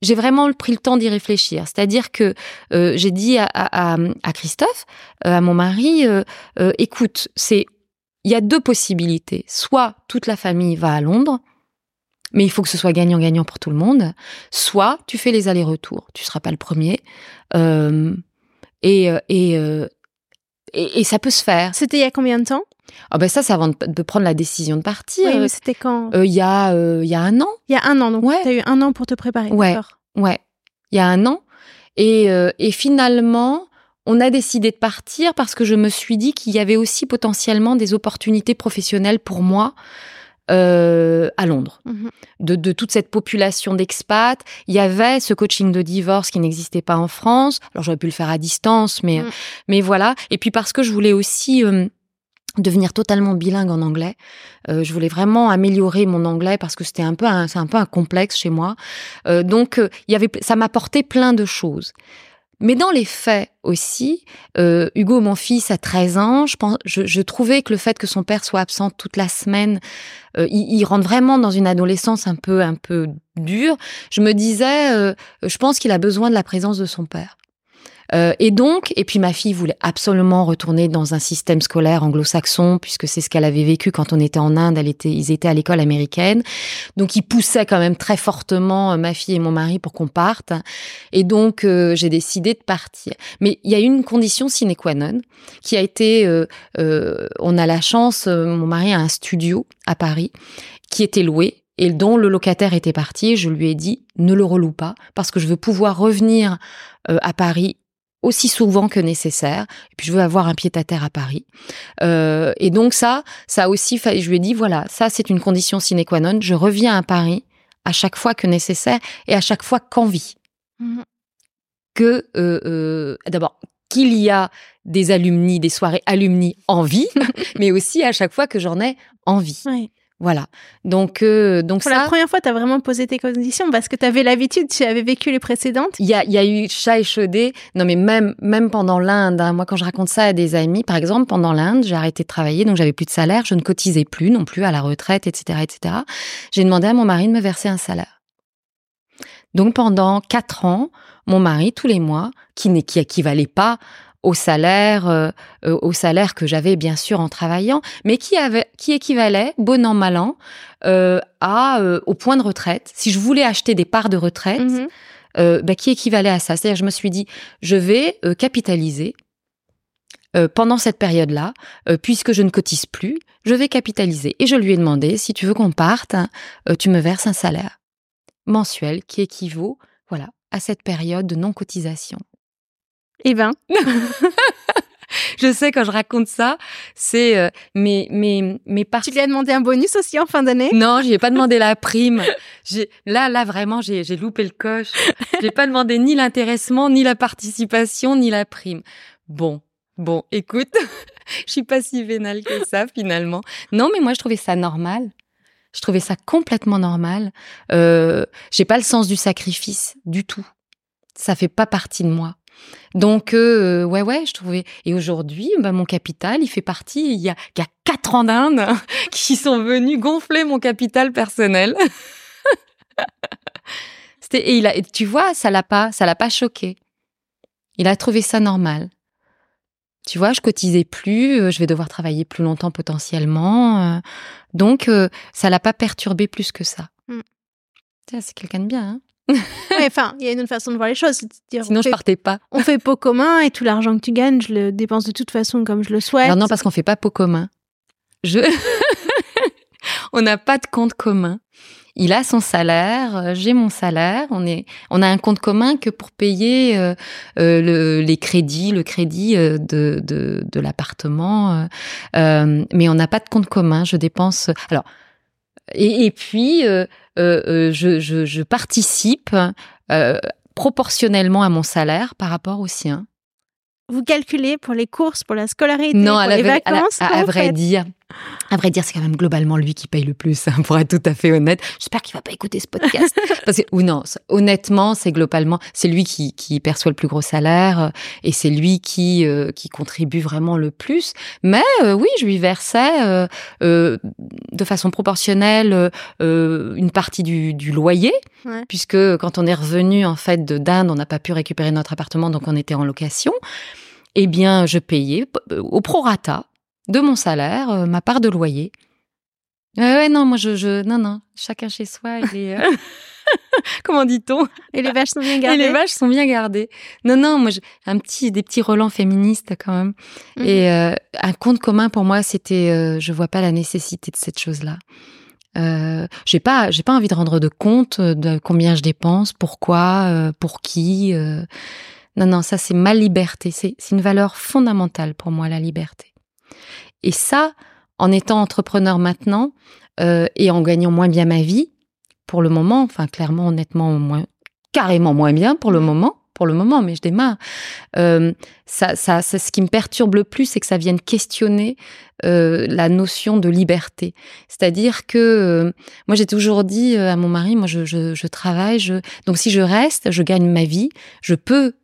j'ai vraiment pris le temps d'y réfléchir. C'est-à-dire que j'ai dit à, Christophe, euh, à mon mari, écoute, c'est il y a deux possibilités. Soit toute la famille va à Londres, mais il faut que ce soit gagnant-gagnant pour tout le monde. Soit tu fais les allers-retours. Tu seras pas le premier. et, et, et, ça peut se faire. C'était il y a combien de temps? Ah ben ça, c'est avant de, prendre la décision de partir. Oui, c'était quand? Euh, Il y a euh, y a un an. Il y a un an, donc ouais. tu as eu un an pour te préparer. Ouais, ouais. Il y a un an. Et, euh, et finalement, on a décidé de partir parce que je me suis dit qu'il y avait aussi potentiellement des opportunités professionnelles pour moi euh, à Londres. Mhm. de, de, toute cette population d'expats, il y avait ce coaching de divorce qui n'existait pas en France. Alors j'aurais pu le faire à distance, mais mhm. mais voilà. Et puis parce que je voulais aussi euh, devenir totalement bilingue en anglais. Euh, je voulais vraiment améliorer mon anglais parce que c'était un peu c'est un peu un complexe chez moi. Euh, donc il y avait ça m'apportait plein de choses. Mais dans les faits aussi, euh, Hugo, mon fils, a 13 ans. Je, pense, je, trouvais que le fait que son père soit absent toute la semaine, euh, il, rentre vraiment dans une adolescence un peu, un peu dure. Je me disais, euh, je pense qu'il a besoin de la présence de son père. Euh, et donc, et puis ma fille voulait absolument retourner dans un système scolaire anglo-saxon puisque c'est ce qu'elle avait vécu quand on était en Inde. Elle était, ils étaient à l'école américaine, donc ils poussaient quand même très fortement euh, ma fille et mon mari pour qu'on parte. Et donc euh, j'ai décidé de partir. Mais il y a une condition sine qua non qui a été, on a la chance, mon mari a un studio à Paris qui était loué et dont le locataire était parti, je lui ai dit ne le reloue pas parce que je veux pouvoir revenir à Paris aussi souvent que nécessaire. Et puis je veux avoir un pied à terre à Paris. Euh, et donc ça, ça aussi, je lui ai dit voilà, ça c'est une condition sine qua non. Je reviens à Paris à chaque fois que nécessaire et à chaque fois qu'envie. Mmh. Que euh, euh, d'abord qu'il y a des alumni, des soirées alumni en vie, mais aussi à chaque fois que j'en ai envie. Oui. Voilà. Donc, euh, donc Pour ça. la première fois, tu as vraiment posé tes conditions parce que tu avais l'habitude, tu avais vécu les précédentes. Il y a, y a eu chat échaudé. Non, mais même, même pendant l'Inde, hein, moi, quand je raconte ça à des amis, par exemple, pendant l'Inde, j'ai arrêté de travailler, donc j'avais plus de salaire, je ne cotisais plus non plus à la retraite, etc., etc. J'ai demandé à mon mari de me verser un salaire. Donc pendant quatre ans, mon mari, tous les mois, qui, qui équivalait pas au salaire, au salaire que j'avais bien sûr en travaillant, mais qui avait, qui équivalait, bon an mal an, à au point de retraite. Si je voulais acheter des parts de retraite, mhm. bah, qui équivalait à ça? C'est-à-dire, je me suis dit, je vais capitaliser euh, pendant cette période-là, euh, puisque je ne cotise plus, je vais capitaliser. Et je lui ai demandé, si tu veux qu'on parte, hein, euh, tu me verses un salaire mensuel qui équivaut, voilà, à cette période de non-cotisation. Eh ben. je sais quand je raconte ça, c'est mais mais mais Tu lui as demandé un bonus aussi en fin d'année? Non, je lui ai pas demandé la prime. J'ai là là vraiment j'ai j'ai loupé le coche. J'ai pas demandé ni l'intéressement, ni la participation, ni la prime. Bon, Bon, écoute, je suis pas si vénale que ça finalement. Non, mais moi je trouvais ça normal. Je trouvais ça complètement normal. Euh, j'ai pas le sens du sacrifice du tout. Ça fait pas partie de moi. Donc euh, ouais ouais, je trouvais. Et aujourd'hui, bah, mon capital, il fait partie. Il y a, il y a quatre ans d'Inde qui sont venus gonfler mon capital personnel. C'était et il a. tu vois, ça l'a pas, ça l'a pas choqué. Il a trouvé ça normal. Tu vois, je cotisais plus, euh, je vais devoir travailler plus longtemps potentiellement. Euh. donc, euh, ça l'a pas perturbé plus que ça. Mm. C'est quelqu'un de bien. Hein enfin, il y a une autre façon de voir les choses. Sinon, je partais pas. On fait pot commun et tout l'argent que tu gagnes, je le dépense de toute façon comme je le souhaite. Alors non, parce qu'on fait pas pot commun. Je... on n'a pas de compte commun il a son salaire, euh, j'ai mon salaire, on est, on a un compte commun que pour payer euh, euh, les crédits, le crédit de, de, de l'appartement, mais on n'a pas de compte commun. Je dépense. Alors, et, et puis je, je, je participe proportionnellement à mon salaire par rapport au sien. Vous calculez pour les courses, pour la scolarité, pour les vacances à, à vrai dire, à vrai dire, c'est quand même globalement lui qui paye le plus, hein, pour être tout à fait honnête. J'espère qu'il va pas écouter ce podcast. Parce que, ou non, honnêtement, c'est globalement, c'est lui qui, qui, perçoit le plus gros salaire euh, et c'est lui qui, euh, qui contribue vraiment le plus. Mais euh, oui, je lui versais de façon proportionnelle une partie du, du loyer, puisque quand on est revenu en fait de d'Inde, on n'a pas pu récupérer notre appartement, donc on était en location. Eh bien, je payais au prorata de mon salaire, euh, ma part de loyer. Ouais, ouais, non, moi, je, je, non, non, chacun chez soi, il est, euh, comment dit-on? Et les vaches sont bien gardées. Et les vaches sont bien gardées. Non, non, moi, un petit, des petits relents féministes quand même. Mhm. Et euh, un compte commun pour moi, c'était, je vois pas la nécessité de cette chose-là. Euh, j'ai pas, j'ai pas envie de rendre de compte de combien je dépense, pourquoi, pour qui. Non, non, ça c'est ma liberté. C'est, c'est une valeur fondamentale pour moi, la liberté. Et ça, en étant entrepreneur maintenant euh, et en gagnant moins bien ma vie, pour le moment, enfin clairement, honnêtement, moins, carrément moins bien pour le moment, pour le moment, mais je démarre. Euh, ça, ça, ce qui me perturbe le plus, c'est que ça vienne questionner euh, la notion de liberté. C'est-à-dire que euh, moi, j'ai toujours dit à mon mari, moi, je, je, je travaille, je, donc si je reste, je gagne ma vie, je peux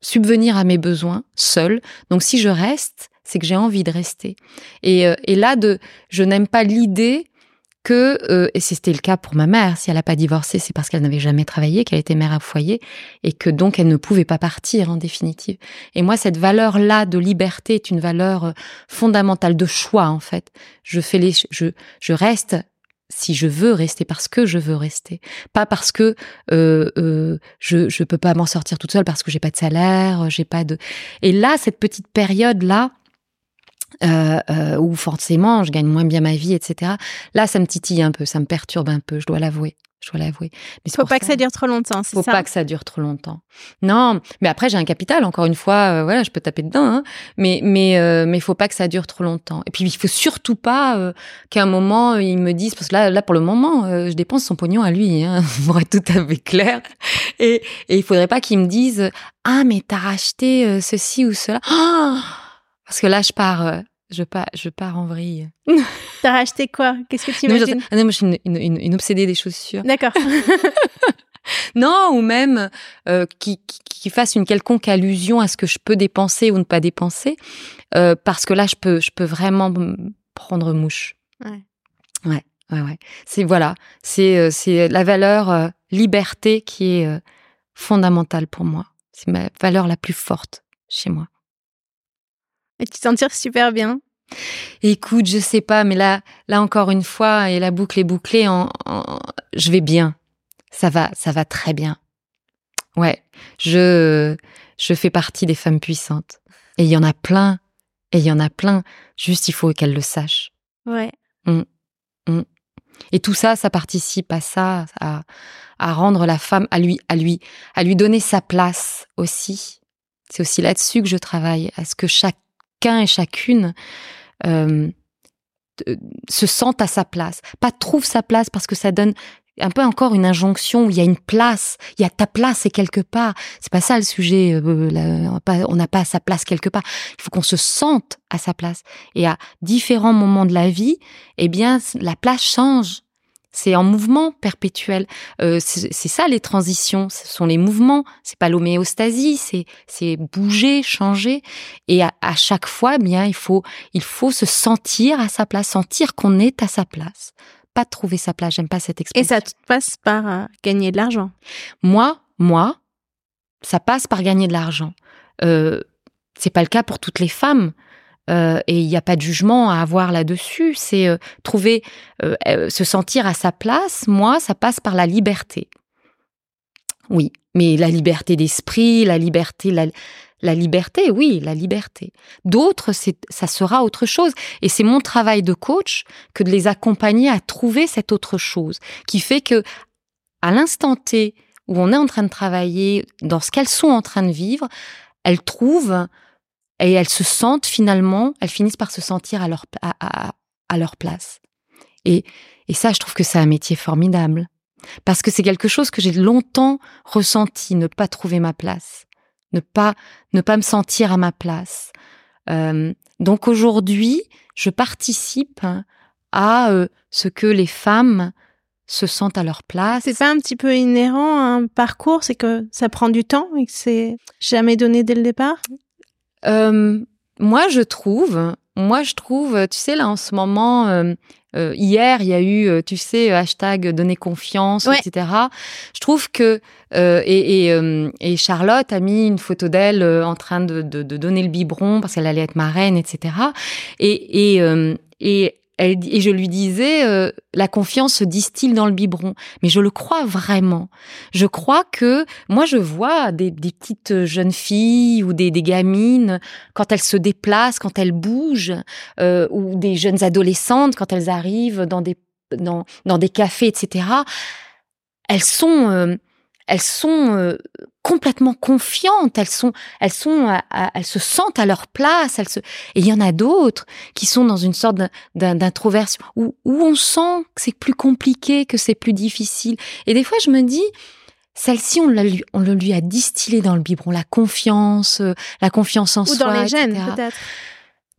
subvenir à mes besoins seul. Donc si je reste, c'est que j'ai envie de rester. Et, euh, et là, de, je n'aime pas l'idée que, euh, et c'était le cas pour ma mère, si elle n'a pas divorcé, c'est parce qu'elle n'avait jamais travaillé, qu'elle était mère à foyer, et que donc elle ne pouvait pas partir en définitive. Et moi, cette valeur-là de liberté est une valeur euh, fondamentale de choix en fait. Je fais les, je, je reste si je veux rester parce que je veux rester, pas parce que euh, euh, je je peux pas m'en sortir toute seule parce que j'ai pas de salaire, j'ai pas de. Et là, cette petite période là, euh, euh, où forcément je gagne moins bien ma vie, etc. Là, ça me titille un peu, ça me perturbe un peu, je dois l'avouer. Je dois l'avouer. Mais faut pas que ça dure trop longtemps, c'est ça. Faut pas que ça dure trop longtemps. Non, mais après j'ai un capital. Encore une fois, euh, voilà, je peux taper dedans. Hein. Mais mais euh, mais faut pas que ça dure trop longtemps. Et puis il faut surtout pas euh, qu'à un moment ils me disent parce que là là pour le moment je dépense son pognon à lui, hein, pour être tout à fait clair. Et et il faudrait pas qu'ils me disent ah mais t'as racheté ceci ou cela. Oh parce que là, je pars, euh, je pars, je pars en vrille. T'as racheté quoi? Qu'est-ce que tu imagines? non, moi, je suis une, une, une obsédée des chaussures. D'accord. non, ou même euh, qui, qui, fasse une quelconque allusion à ce que je peux dépenser ou ne pas dépenser, euh, parce que là, je peux, je peux vraiment prendre mouche. Ouais. Ouais, ouais, ouais. C'est voilà, c'est euh, c'est la valeur euh, liberté qui est fondamentale pour moi. C'est ma valeur la plus forte chez moi. Et tu t'en tires super bien. Écoute, je sais pas, mais là, là encore une fois, et la boucle est bouclée, en, je vais bien. Ça va, ça va très bien. Ouais, je, je fais partie des femmes puissantes. Et il y en a plein. Et il y en a plein. Juste, il faut qu'elles le sachent. Ouais. Mmh. Mmh. Et tout ça, ça participe à ça, à, à rendre la femme, à lui, à lui, à lui donner sa place aussi. C'est aussi là-dessus que je travaille, à ce que chacun et chacune euh, se sente à sa place, pas trouve sa place parce que ça donne un peu encore une injonction où il y a une place, il y a ta place et quelque part. C'est pas ça le sujet. Euh, on n'a pas sa place quelque part. Il faut qu'on se sente à sa place. Et à différents moments de la vie, eh bien, la place change. C'est en mouvement perpétuel. Euh, c'est ça les transitions. Ce sont les mouvements. C'est pas l'homéostasie. C'est c'est bouger, changer. Et à, chaque fois, eh bien, il faut il faut se sentir à sa place, sentir qu'on est à sa place pas trouver sa place. J'aime pas cette expression. Et ça passe par euh, gagner de l'argent? Moi, moi, ça passe par gagner de l'argent. Euh, c'est pas le cas pour toutes les femmes. Euh, et il n'y a pas de jugement à avoir là-dessus. C'est euh, trouver, se sentir à sa place. Moi, ça passe par la liberté. Oui, mais la liberté d'esprit, la liberté, la, la liberté, oui, la liberté. D'autres, ça sera autre chose. Et c'est mon travail de coach que de les accompagner à trouver cette autre chose, qui fait que, à l'instant T où on est en train de travailler, dans ce qu'elles sont en train de vivre, elles trouvent et elles se sentent finalement, elles finissent par se sentir à leur, à, leur place. Et, et ça, je trouve que c'est un métier formidable. Parce que c'est quelque chose que j'ai longtemps ressenti, ne pas trouver ma place ne pas ne pas me sentir à ma place. Euh, donc aujourd'hui, je participe à euh, ce que les femmes se sentent à leur place. C'est pas un petit peu inhérent à un parcours, c'est que ça prend du temps et que c'est jamais donné dès le départ? Euh, moi, je trouve, moi, je trouve, tu sais, là, en ce moment, euh, euh, hier, il y a eu, tu sais, hashtag donner confiance, etc. Je trouve que et, et, et, Charlotte a mis une photo d'elle en train de, de, de, donner le biberon parce qu'elle allait être marraine, etc. Et, et, et et je lui disais, euh, la confiance se distille dans le biberon. Mais je le crois vraiment. Je crois que moi, je vois des, petites jeunes filles ou des, gamines quand elles se déplacent, quand elles bougent, euh, ou des jeunes adolescentes quand elles arrivent dans des dans, dans des cafés, etc. Elles sont euh, elles sont euh, complètement confiantes, elles sont, elles sont, elles se sentent à leur place. Elles se... Et il y en a d'autres qui sont dans une sorte d'introversion où, où on sent que c'est plus compliqué, que c'est plus difficile. Et des fois, je me dis, celle-ci, on, on le lui a distillé dans le biberon, la confiance, euh, la confiance en soi. Ou dans les gènes, peut-être.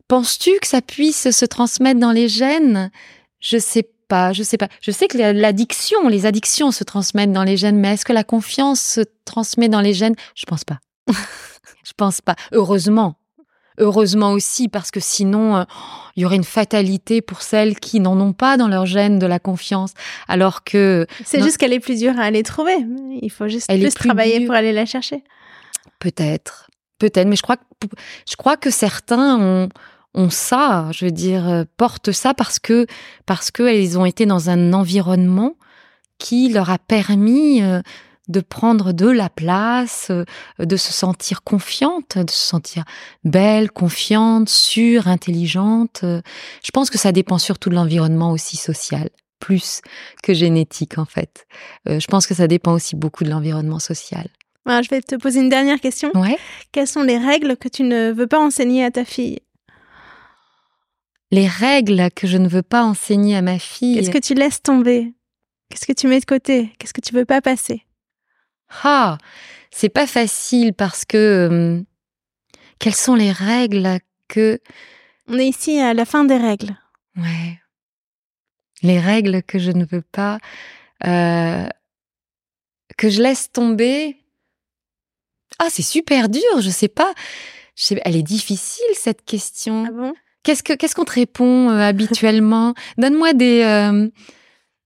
Penses-tu que ça puisse se transmettre dans les gènes? Je sais pas, je sais pas. Je sais que l'addiction, les addictions se transmettent dans les gènes, mais est-ce que la confiance se transmet dans les gènes? Je pense pas. je pense pas. Heureusement. Heureusement aussi, parce que sinon, euh, il y aurait une fatalité pour celles qui n'en ont pas dans leur gène de la confiance, alors que... C'est juste qu'elle est plus dure à aller trouver. Il faut juste plus, travailler pour aller la chercher. Peut-être. Peut-être, mais je crois, que, je crois que certains ont, ont ça, je veux dire, euh, portent ça parce que parce qu'ils ont été dans un environnement qui leur a permis euh, de prendre de la place, euh, de se sentir confiante, de se sentir belle, confiante, sûre, intelligente. Je pense que ça dépend surtout de l'environnement aussi social, plus que génétique en fait. Je pense que ça dépend aussi beaucoup de l'environnement social. je vais te poser une dernière question. Ouais. Quelles sont les règles que tu ne veux pas enseigner à ta fille? Les règles que je ne veux pas enseigner à ma fille. Qu'est-ce que tu laisses tomber? Qu'est-ce que tu mets de côté? Qu'est-ce que tu veux pas passer? Ah, c'est pas facile parce que hum, quelles sont les règles que On est ici à la fin des règles. Ouais. Les règles que je ne veux pas euh, que je laisse tomber. Ah, c'est super dur, je sais pas. elle est difficile cette question. Ah bon? Qu'est-ce que qu'est-ce qu'on te répond euh, habituellement? Donne-moi des euh,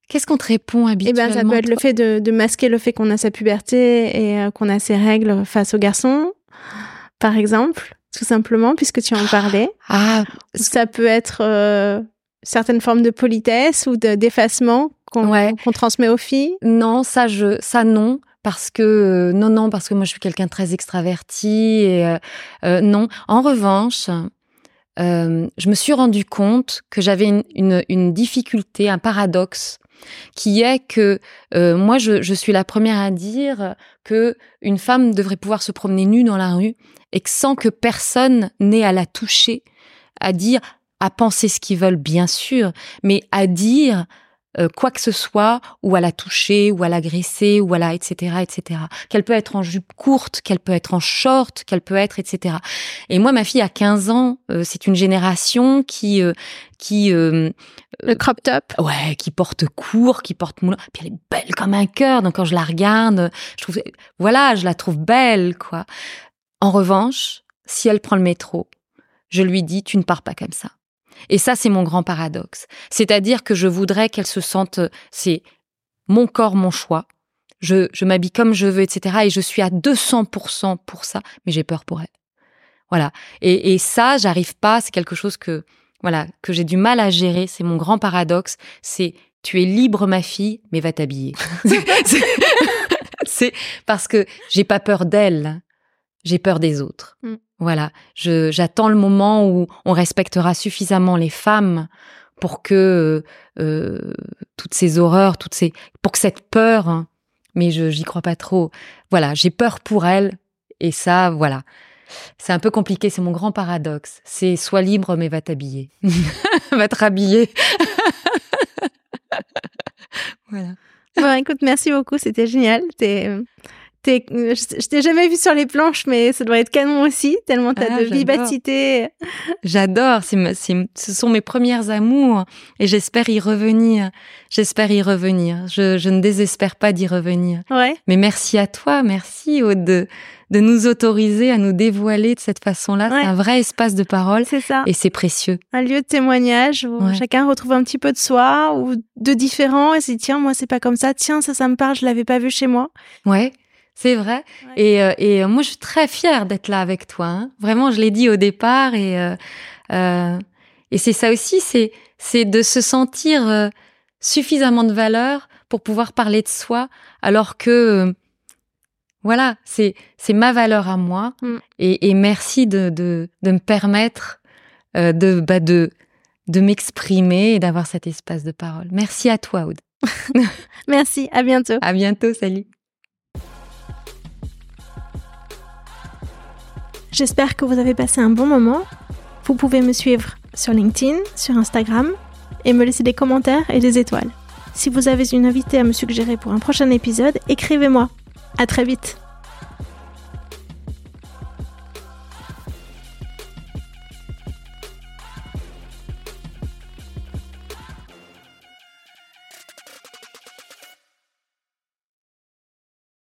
Qu'est-ce qu'on te répond habituellement Eh ben, ça peut être le fait de, masquer le fait qu'on a sa puberté et euh, qu'on a ses règles face aux garçons, par exemple. tout simplement, puisque tu en parlais. Ah, Ça peut être certaines formes de politesse ou de- d'effacement qu'on Ouais. transmet aux filles. non, ça, je, ça non. Parce que euh, non, non, parce que moi je suis quelqu'un de très extraverti et euh, euh, non. En revanche, euh, je me suis rendu compte que j'avais une, difficulté, un paradoxe, qui est que euh, moi je, je suis la première à dire que une femme devrait pouvoir se promener nue dans la rue et que sans que personne n'ait à la toucher, à dire, à penser ce qu'ils veulent bien sûr, mais à dire euh, quoi que ce soit, ou à la toucher, ou à l'agresser, ou à la, etc., etc. Qu'elle peut être en jupe courte, qu'elle peut être en short, qu'elle peut être, etc. Et moi, ma fille a 15 ans, euh, c'est une génération qui, euh, qui, euh, Le crop top. ouais, qui porte court, qui porte moulin. Puis elle est belle comme un cœur. Donc quand je la regarde, je trouve, voilà, je la trouve belle, quoi. En revanche, si elle prend le métro, je lui dis, tu ne pars pas comme ça. Et ça, c'est mon grand paradoxe. C'est-à-dire que je voudrais qu'elle se sente, c'est mon corps, mon choix. Je, m'habille comme je veux, etc. Et je suis à 200% pour ça, mais j'ai peur pour elle. Voilà. Et, et ça, j'arrive pas. C'est quelque chose que, voilà, que j'ai du mal à gérer. C'est mon grand paradoxe. C'est tu es libre, ma fille, mais va t'habiller. C'est- c'est parce que j'ai pas peur d'elle. J'ai peur des autres. Mm. Voilà. J'attends le moment où on respectera suffisamment les femmes pour que euh, toutes ces horreurs, toutes ces, pour que cette peur, hein, mais je j'y crois pas trop. Voilà, j'ai peur pour elle et ça, voilà, c'est un peu compliqué. C'est mon grand paradoxe. C'est sois libre mais va t'habiller, va te rhabiller. voilà. Bon, écoute, merci beaucoup, c'était génial. Euh, je t'ai jamais vu sur les planches, mais ça doit être canon aussi, tellement t'as Ah, de vivacité. J'adore, ce sont mes premières amours et j'espère y revenir. J'espère y revenir. Je, je ne désespère pas d'y revenir. Ouais, Mais merci à toi, merci Aude, de, de nous autoriser à nous dévoiler de cette façon-là. Ouais. C'est un vrai espace de parole c'est ça. et c'est précieux. Un lieu de témoignage où Ouais. chacun retrouve un petit peu de soi ou de différent et se dit tiens, moi c'est pas comme ça, tiens, ça, ça me parle, je l'avais pas vu chez moi. Ouais, c'est vrai. Ouais. Et, euh, et euh, moi, je suis très fière d'être là avec toi. hein. Vraiment, je l'ai dit au départ. Et, euh, euh, et c'est ça aussi, c'est, c'est de se sentir suffisamment de valeur pour pouvoir parler de soi, alors que, voilà, c'est, c'est ma valeur à moi. Mm. Et, et merci de, de, de me permettre de, bah, de, de m'exprimer et d'avoir cet espace de parole. Merci à toi, Aude. Merci, à bientôt. À bientôt, salut. J'espère que vous avez passé un bon moment. Vous pouvez me suivre sur LinkedIn, sur Instagram et me laisser des commentaires et des étoiles. Si vous avez une invitée à me suggérer pour un prochain épisode, écrivez-moi. À très vite.